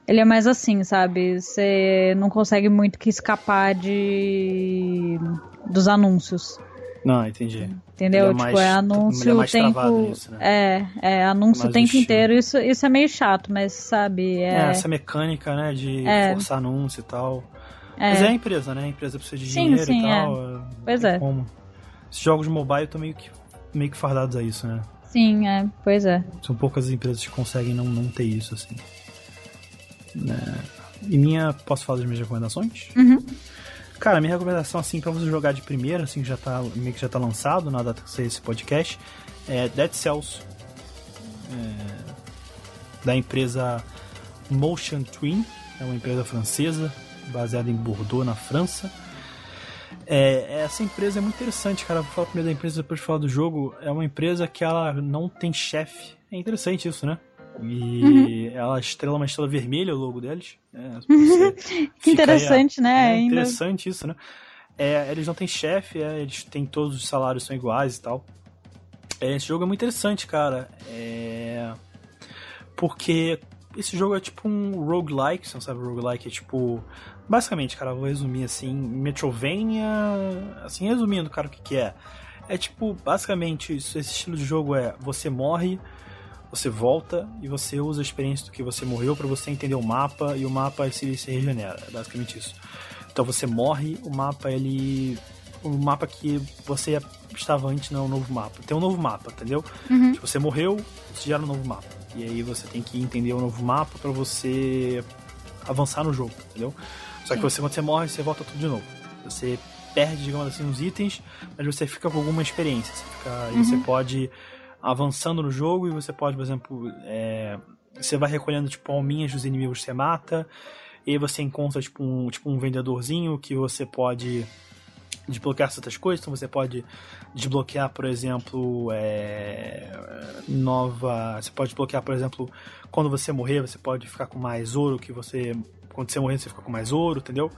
Ele é mais assim, sabe? Você não consegue muito que escapar de. dos anúncios. Não, entendi. Entendeu? É tipo, mais, é anúncio o tempo. Nisso, né? É, é anúncio mais o tempo inteiro. Isso, isso é meio chato, mas sabe. É, é essa mecânica, né? De é. forçar anúncio e tal. É. Mas é a empresa, né? A empresa precisa de sim, dinheiro sim, e tal. É. é pois é. Como. Esses jogos de mobile estão meio que, meio que fardados a isso, né? Sim, é. Pois é. São poucas as empresas que conseguem não, não ter isso, assim. Né? E minha. Posso falar das minhas recomendações? Uhum. Cara, minha recomendação, assim, pra você jogar de primeira, assim, já tá, meio que já tá lançado na data que você esse podcast, é Dead Cells. É, da empresa Motion Twin, é uma empresa francesa, baseada em Bordeaux, na França. É, essa empresa é muito interessante, cara. Vou falar primeiro da empresa, depois de falar do jogo. É uma empresa que ela não tem chefe. É interessante isso, né? E uhum. ela estrela uma estrela vermelha, o logo deles. É, [LAUGHS] que interessante, aí, né? É interessante isso, né? É, eles não têm chefe, é, eles têm todos os salários são iguais e tal. É, esse jogo é muito interessante, cara. É... Porque esse jogo é tipo um roguelike, você não sabe roguelike, é tipo... Basicamente, cara, vou resumir assim, Metrovania... Assim, resumindo, cara, o que que é? É tipo, basicamente, esse estilo de jogo é você morre você volta e você usa a experiência do que você morreu para você entender o mapa e o mapa se, se regenera. É basicamente isso. Então você morre, o mapa ele. O mapa que você estava antes não é um novo mapa. Tem um novo mapa, entendeu? Uhum. Se você morreu, você gera um novo mapa. E aí você tem que entender o novo mapa para você avançar no jogo, entendeu? Só que você, quando você morre, você volta tudo de novo. Você perde, digamos assim, os itens, mas você fica com alguma experiência. Você fica, uhum. você pode avançando no jogo e você pode, por exemplo, é, você vai recolhendo tipo alminhas dos inimigos que você mata, e aí você encontra tipo um, tipo um vendedorzinho que você pode desbloquear certas coisas, então você pode desbloquear, por exemplo, é, nova. Você pode desbloquear, por exemplo, quando você morrer, você pode ficar com mais ouro que você. Quando você morrer, você fica com mais ouro, entendeu?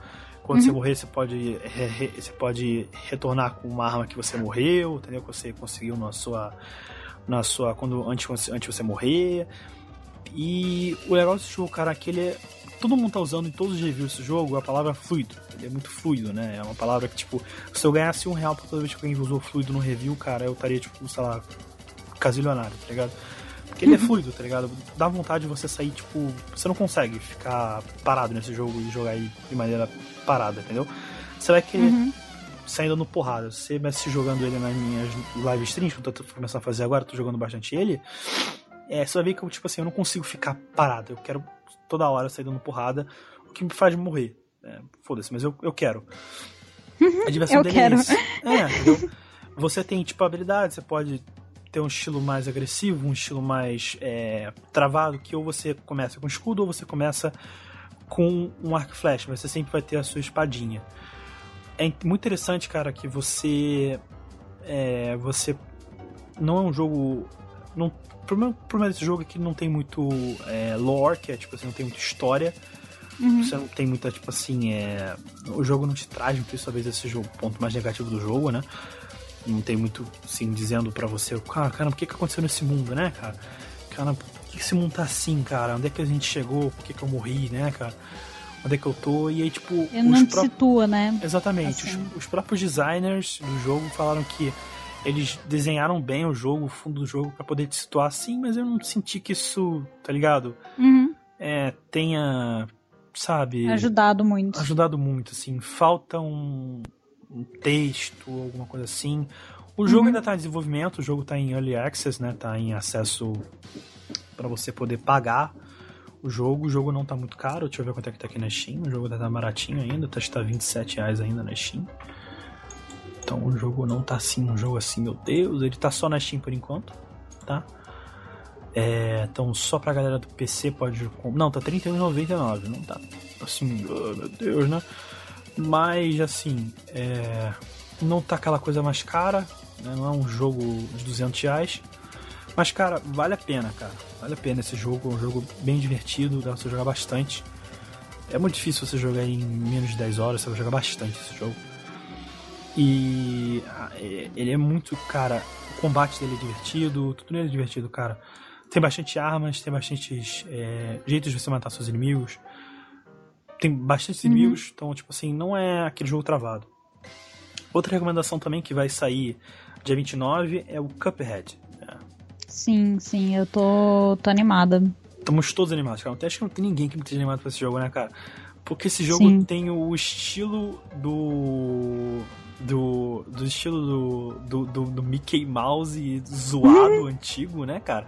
Quando uhum. você morrer, você pode, re, re, você pode retornar com uma arma que você morreu, entendeu? Que você conseguiu na sua na sua quando antes, antes de você morrer. E o legal desse jogo, cara, é que ele é todo mundo tá usando em todos os reviews desse jogo a palavra fluido. Ele é muito fluido, né? É uma palavra que, tipo, se eu ganhasse um real por toda vez que alguém usou fluido no review, cara, eu estaria, tipo, sei lá, casilionário, tá ligado? Porque ele é fluido, tá ligado? Dá vontade de você sair, tipo, você não consegue ficar parado nesse jogo e jogar aí de maneira parada, entendeu? Você vai querer uhum saindo no porrada. Você se jogando ele nas minhas live streams, que eu tô começando a fazer agora, tô jogando bastante ele. É, você vai ver que eu, tipo assim, eu não consigo ficar parado. Eu quero toda hora sair dando porrada, o que me faz morrer. É, Foda-se, mas eu, eu quero. A diversão eu dele quero. [LAUGHS] é isso. É, Você tem, tipo, habilidade, você pode ter um estilo mais agressivo, um estilo mais é, travado, que ou você começa com escudo ou você começa com um arco flash, mas você sempre vai ter a sua espadinha é muito interessante, cara, que você. É, você. Não é um jogo. Não, o problema, o problema desse jogo é que não tem muito é, lore, que é tipo assim, não tem muita história. Uhum. Você não tem muita, tipo assim, é... o jogo não te traz muito isso, talvez esse jogo, ponto mais negativo do jogo, né? Não tem muito, assim, dizendo para você, cara, cara, o que que aconteceu nesse mundo, né, cara? Cara, por que esse mundo tá assim, cara? Onde é que a gente chegou? Por que que eu morri, né, cara? Onde é que eu tô, e aí, tipo. Ele não te situa, né? Exatamente. Assim. Os, os, próprios designers do jogo falaram que eles desenharam bem o jogo, o fundo do jogo, para poder te situar assim, mas eu não senti que isso, tá ligado? Uhum. É, tenha, sabe. Ajudado muito. Ajudado muito, assim. Falta um, um texto, alguma coisa assim. O jogo uhum. ainda tá em desenvolvimento, o jogo tá em early access, né? Tá em acesso para você poder pagar o jogo. O jogo não tá muito caro, deixa eu ver quanto é que tá aqui na Steam. O jogo tá baratinho ainda, tá, tá 27 reais ainda na Steam. Então o jogo não tá assim, um jogo assim, meu Deus, ele tá só na Steam por enquanto, tá? É, então só pra galera do PC pode. Não, tá R$31,99, não tá assim, oh, meu Deus, né? Mas assim, é, não tá aquela coisa mais cara, né? não é um jogo de 200 reais. Mas, cara, vale a pena, cara. Vale a pena esse jogo. É um jogo bem divertido, dá pra você jogar bastante. É muito difícil você jogar em menos de 10 horas, você vai jogar bastante esse jogo. E ah, é, ele é muito, cara, o combate dele é divertido, tudo nele é divertido, cara. Tem bastante armas, tem bastante é, jeitos de você matar seus inimigos. Tem bastante uhum. inimigos, então, tipo assim, não é aquele jogo travado. Outra recomendação também que vai sair dia 29 é o Cuphead. Sim, sim, eu tô, tô animada. Estamos todos animados, cara. Acho que não tem ninguém que me esteja animado pra esse jogo, né, cara? Porque esse jogo sim. tem o estilo do. Do, do estilo do, do, do, do Mickey Mouse zoado, uhum. antigo, né, cara?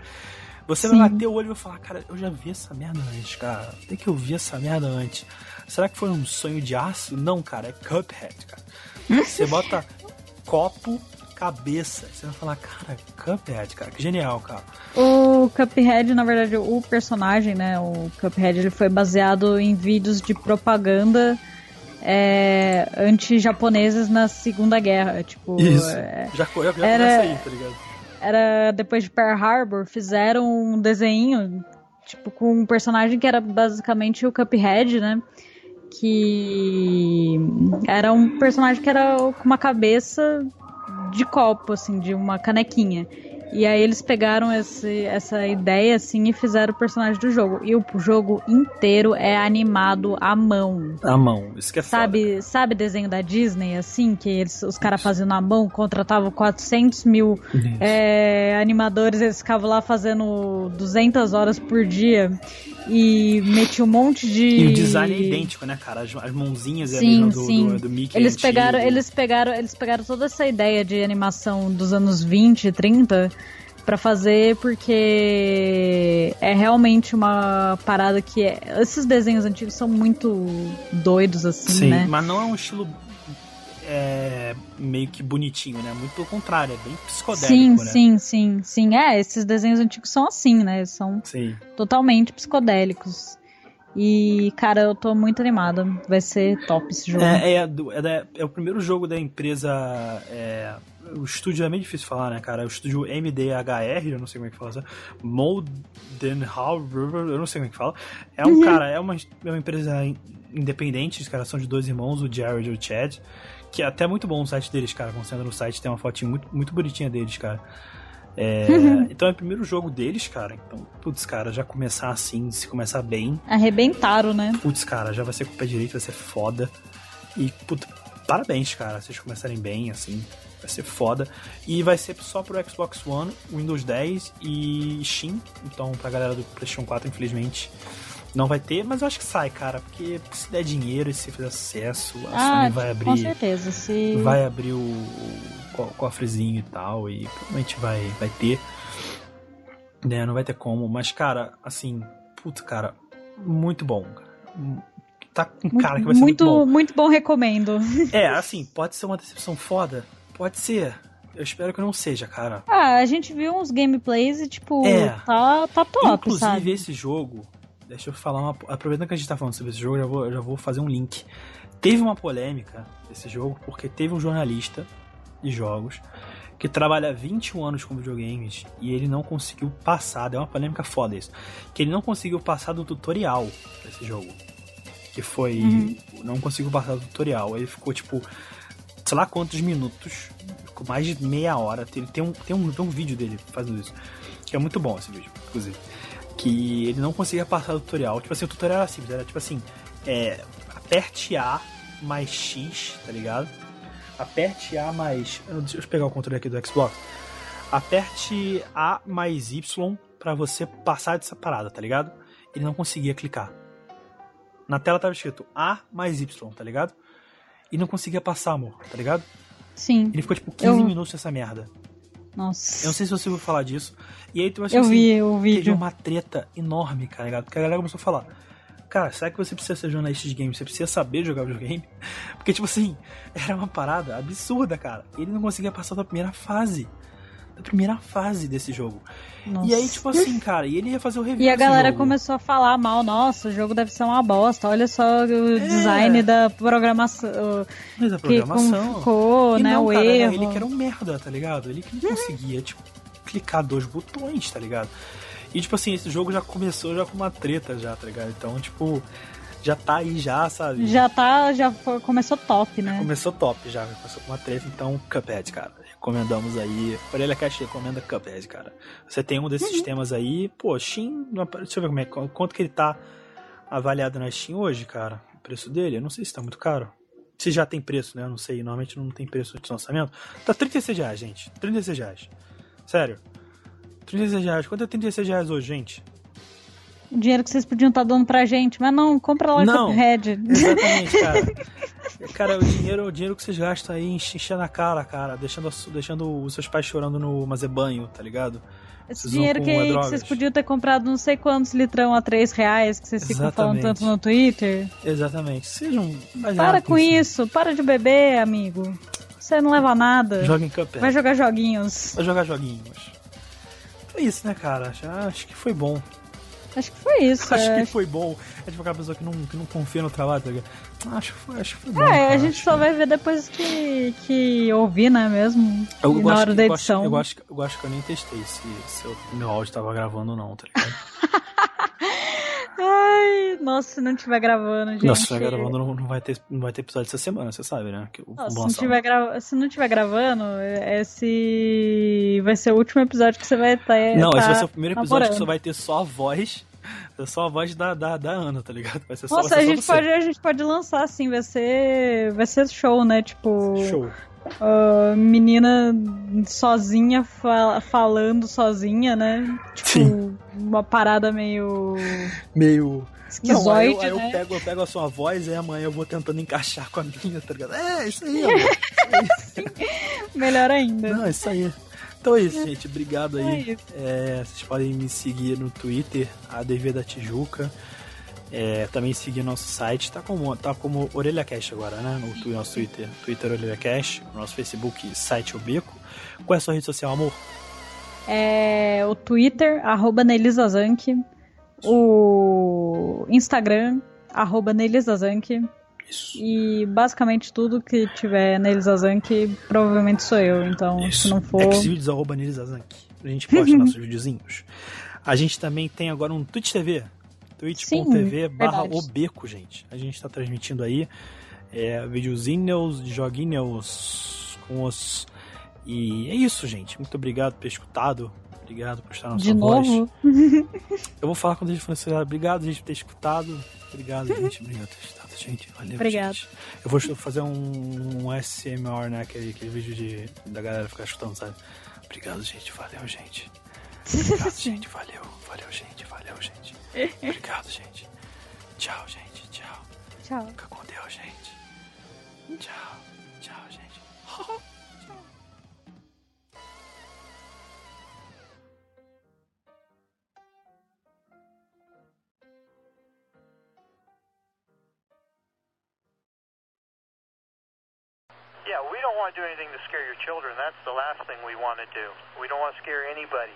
Você Sim. vai bater o olho e vai falar, cara, eu já vi essa merda antes, cara. Tem que eu vi essa merda antes. Será que foi um sonho de aço? Não, cara, é Cuphead, cara. Você bota copo, cabeça. Você vai falar, cara, Cuphead, cara, que genial, cara. O Cuphead, na verdade, o personagem, né, o Cuphead, ele foi baseado em vídeos de propaganda é, anti-japoneses na Segunda Guerra, tipo... Isso, é, já, já, já era, aí, tá ligado? Era depois de Pearl Harbor, fizeram um desenho, tipo, com um personagem que era basicamente o Cuphead, né? que era um personagem que era com uma cabeça de copo, assim, de uma canequinha. E aí eles pegaram esse, essa ideia assim e fizeram o personagem do jogo. E o jogo inteiro é animado à mão. À mão, isso que é sabe, foda. Sabe desenho da Disney, assim, que eles, os caras faziam na mão, contratavam 400 mil é, animadores, eles ficavam lá fazendo 200 horas por dia e meti um monte de. E o design é idêntico, né, cara? As, as mãozinhas sim, ali do, sim. Do, do Mickey. Eles pegaram, eles pegaram, eles pegaram toda essa ideia de animação dos anos 20, 30 para fazer porque é realmente uma parada que é, esses desenhos antigos são muito doidos assim, Sim, né? mas não é um estilo é, meio que bonitinho, né? Muito pelo contrário, é bem psicodélico, sim, né? Sim, sim, sim. É, esses desenhos antigos são assim, né? São sim. totalmente psicodélicos. E, cara, eu tô muito animada. Vai ser top esse jogo. É, é, é, é o primeiro jogo da empresa. É, o estúdio é meio difícil falar, né, cara? O estúdio MDHR, eu não sei como é que fala. Sabe? Moldenhauer, eu não sei como é que fala. É um uhum. cara, é uma, é uma empresa independente, os caras são de dois irmãos, o Jared e o Chad. Que é até muito bom o site deles, cara. Quando você entra no site, tem uma fotinha muito, muito bonitinha deles, cara. É. [LAUGHS] Então é o primeiro jogo deles, cara. Então, putz, cara, já começar assim, se começar bem. Arrebentaram, né? Putz, cara, já vai ser com o pé direito, vai ser foda. E, putz, parabéns, cara, vocês começarem bem, assim. Vai ser foda. E vai ser só pro Xbox One, Windows 10 e Steam. Então, pra galera do PlayStation 4, infelizmente, não vai ter, mas eu acho que sai, cara, porque se der dinheiro e se fizer sucesso, a ah, Sony vai abrir. Com certeza, se. Vai abrir o, o cofrezinho e tal, e provavelmente vai, vai ter. Né, não vai ter como, mas, cara, assim, puta, cara, muito bom, Tá com cara que vai ser muito, muito bom. Muito bom, recomendo. É, assim, pode ser uma decepção foda, pode ser. Eu espero que não seja, cara. Ah, a gente viu uns gameplays e, tipo, é. tá, tá top, Inclusive, sabe? esse jogo, Deixa eu falar uma. Aproveitando que a gente tá falando sobre esse jogo, já vou, já vou fazer um link. Teve uma polêmica desse jogo, porque teve um jornalista de jogos que trabalha 21 anos com videogames e ele não conseguiu passar. É uma polêmica foda isso. Que ele não conseguiu passar do tutorial desse jogo. Que foi. Uhum. Não conseguiu passar do tutorial. Ele ficou tipo. Sei lá quantos minutos. Ficou mais de meia hora. Ele tem um, tem um, tem um vídeo dele fazendo isso. Que é muito bom esse vídeo, inclusive que ele não conseguia passar o tutorial. Tipo assim, o tutorial era simples, era tipo assim, é, aperte A mais X, tá ligado? Aperte A mais. Deixa eu pegar o controle aqui do Xbox. Aperte A mais Y para você passar dessa parada, tá ligado? Ele não conseguia clicar. Na tela tava escrito A mais Y, tá ligado? E não conseguia passar, amor, tá ligado? Sim. Ele ficou tipo 15 eu... minutos nessa merda. Nossa. Eu não sei se você ouviu falar disso. E aí tu vai Eu assim, vi. Teve uma treta enorme, cara, ligado? Porque a galera começou a falar. Cara, será que você precisa ser jornalista de game? Você precisa saber jogar videogame? [LAUGHS] Porque, tipo assim, era uma parada absurda, cara. Ele não conseguia passar da primeira fase da primeira fase desse jogo. Nossa. E aí, tipo assim, cara, e ele ia fazer o review. E a galera jogo. começou a falar mal, nossa, o jogo deve ser uma bosta. Olha só o é. design da programação. Mas a programação. ficou, né? Não, o cara, erro. ele que era um merda, tá ligado? Ele que não conseguia, tipo, clicar dois botões, tá ligado? E, tipo assim, esse jogo já começou já com uma treta já, tá ligado? Então, tipo, já tá aí já, sabe? Já tá, já foi, começou top, né? Já começou top já, começou com uma treta, então Cuphead, cara. Recomendamos aí. Orelha Cash recomenda Cuphead, cara. Você tem um desses uhum. sistemas aí, pô, Steam, deixa eu ver como é, quanto que ele tá avaliado na Steam hoje, cara? O preço dele, eu não sei se tá muito caro. Se já tem preço, né? Eu não sei, normalmente não tem preço de lançamento. Tá 36 reais, gente. 36 reais. Sério. 36 reais. Quanto é 36 reais hoje, gente? O dinheiro que vocês podiam estar tá dando pra gente, mas não, compra lá não, Cuphead. Exatamente, cara. [LAUGHS] cara, o dinheiro, o dinheiro que vocês gastam aí enchendo a cara, cara, deixando, deixando os seus pais chorando no mazebanho, tá ligado? Esse vocês dinheiro que, que, vocês podiam ter comprado não sei quantos litrão a 3 reais que vocês Exatamente. ficam falando tanto no Twitter. Exatamente. Sejam. Para com isso. isso, para de beber, amigo. Você não leva nada. Joga em Cuphead. Vai jogar joguinhos. Vai jogar joguinhos. Foi isso, né, cara? Acho que foi bom. Acho que foi isso. Acho é. que foi bom. É tipo aquela pessoa que não, que não confia no trabalho, tá ligado? Acho que foi, acho que foi bom. É, cara. a gente acho só que... vai ver depois que, que ouvir, né, mesmo? Eu na hora que, da edição. Eu acho, eu, acho, que eu nem testei se, se o meu áudio tava gravando ou não, tá ligado? [LAUGHS] Nossa, se não estiver gravando, gente. Nossa, se estiver gravando, não, vai ter, não vai ter episódio essa semana, você sabe, né? Que, nossa, se, não tiver gra... se não estiver gravando, esse vai ser o último episódio que você vai ter. Não, tá esse vai ser o primeiro episódio namorando. que você vai ter só a voz. É [LAUGHS] só a voz da, da, da Ana, tá ligado? Vai ser só, Nossa, a gente, pode, a gente pode lançar assim, vai ser. Vai ser show, né? Tipo. Show. Uh, menina sozinha fa falando sozinha, né? Tipo, Sim. uma parada meio. Meio. Esquizoide, Não, aí, eu, aí né? eu, pego, eu pego a sua voz e amanhã eu vou tentando encaixar com a minha, tá ligado? É, isso aí, [LAUGHS] amor. É Melhor ainda. Não, é isso aí. Então é isso, gente. Obrigado aí. É, vocês podem me seguir no Twitter, ADV da Tijuca. É, também seguir nosso site, tá como, tá como Orelha Cash agora, né? No nosso Twitter, Twitter Orelha Cash, nosso Facebook, site O Beco. Qual é a sua rede social, amor? É o Twitter, arroba o Instagram, arroba Nelizazank. Isso. E basicamente tudo que tiver Nelizazank provavelmente sou eu, então Isso. se não for. Xvideos, arroba Nelizazank. A gente posta [LAUGHS] nossos videozinhos. A gente também tem agora um Twitch TV, twitch.tv barra obeco, gente. A gente está transmitindo aí é, videozinhos, joguinhos com os... E é isso, gente. Muito obrigado por ter escutado. Obrigado por estar na sua voz. [LAUGHS] Eu vou falar quando a gente for encerrar. Obrigado, gente, por ter escutado. Obrigado, [LAUGHS] gente. Obrigado por ter escutado, gente. Valeu, Obrigado. Gente. Eu vou fazer um, um SMR, né? Aquele, aquele vídeo de, da galera ficar escutando, sabe? Obrigado, gente. Valeu, gente. Obrigado, [LAUGHS] gente. Valeu. Valeu, gente. Valeu, gente. Obrigado, gente. Tchau, gente. Tchau. Tchau. Fica com Deus, gente. Tchau, Yeah, we don't want to do anything to scare your children. That's the last thing we want to do. We don't want to scare anybody.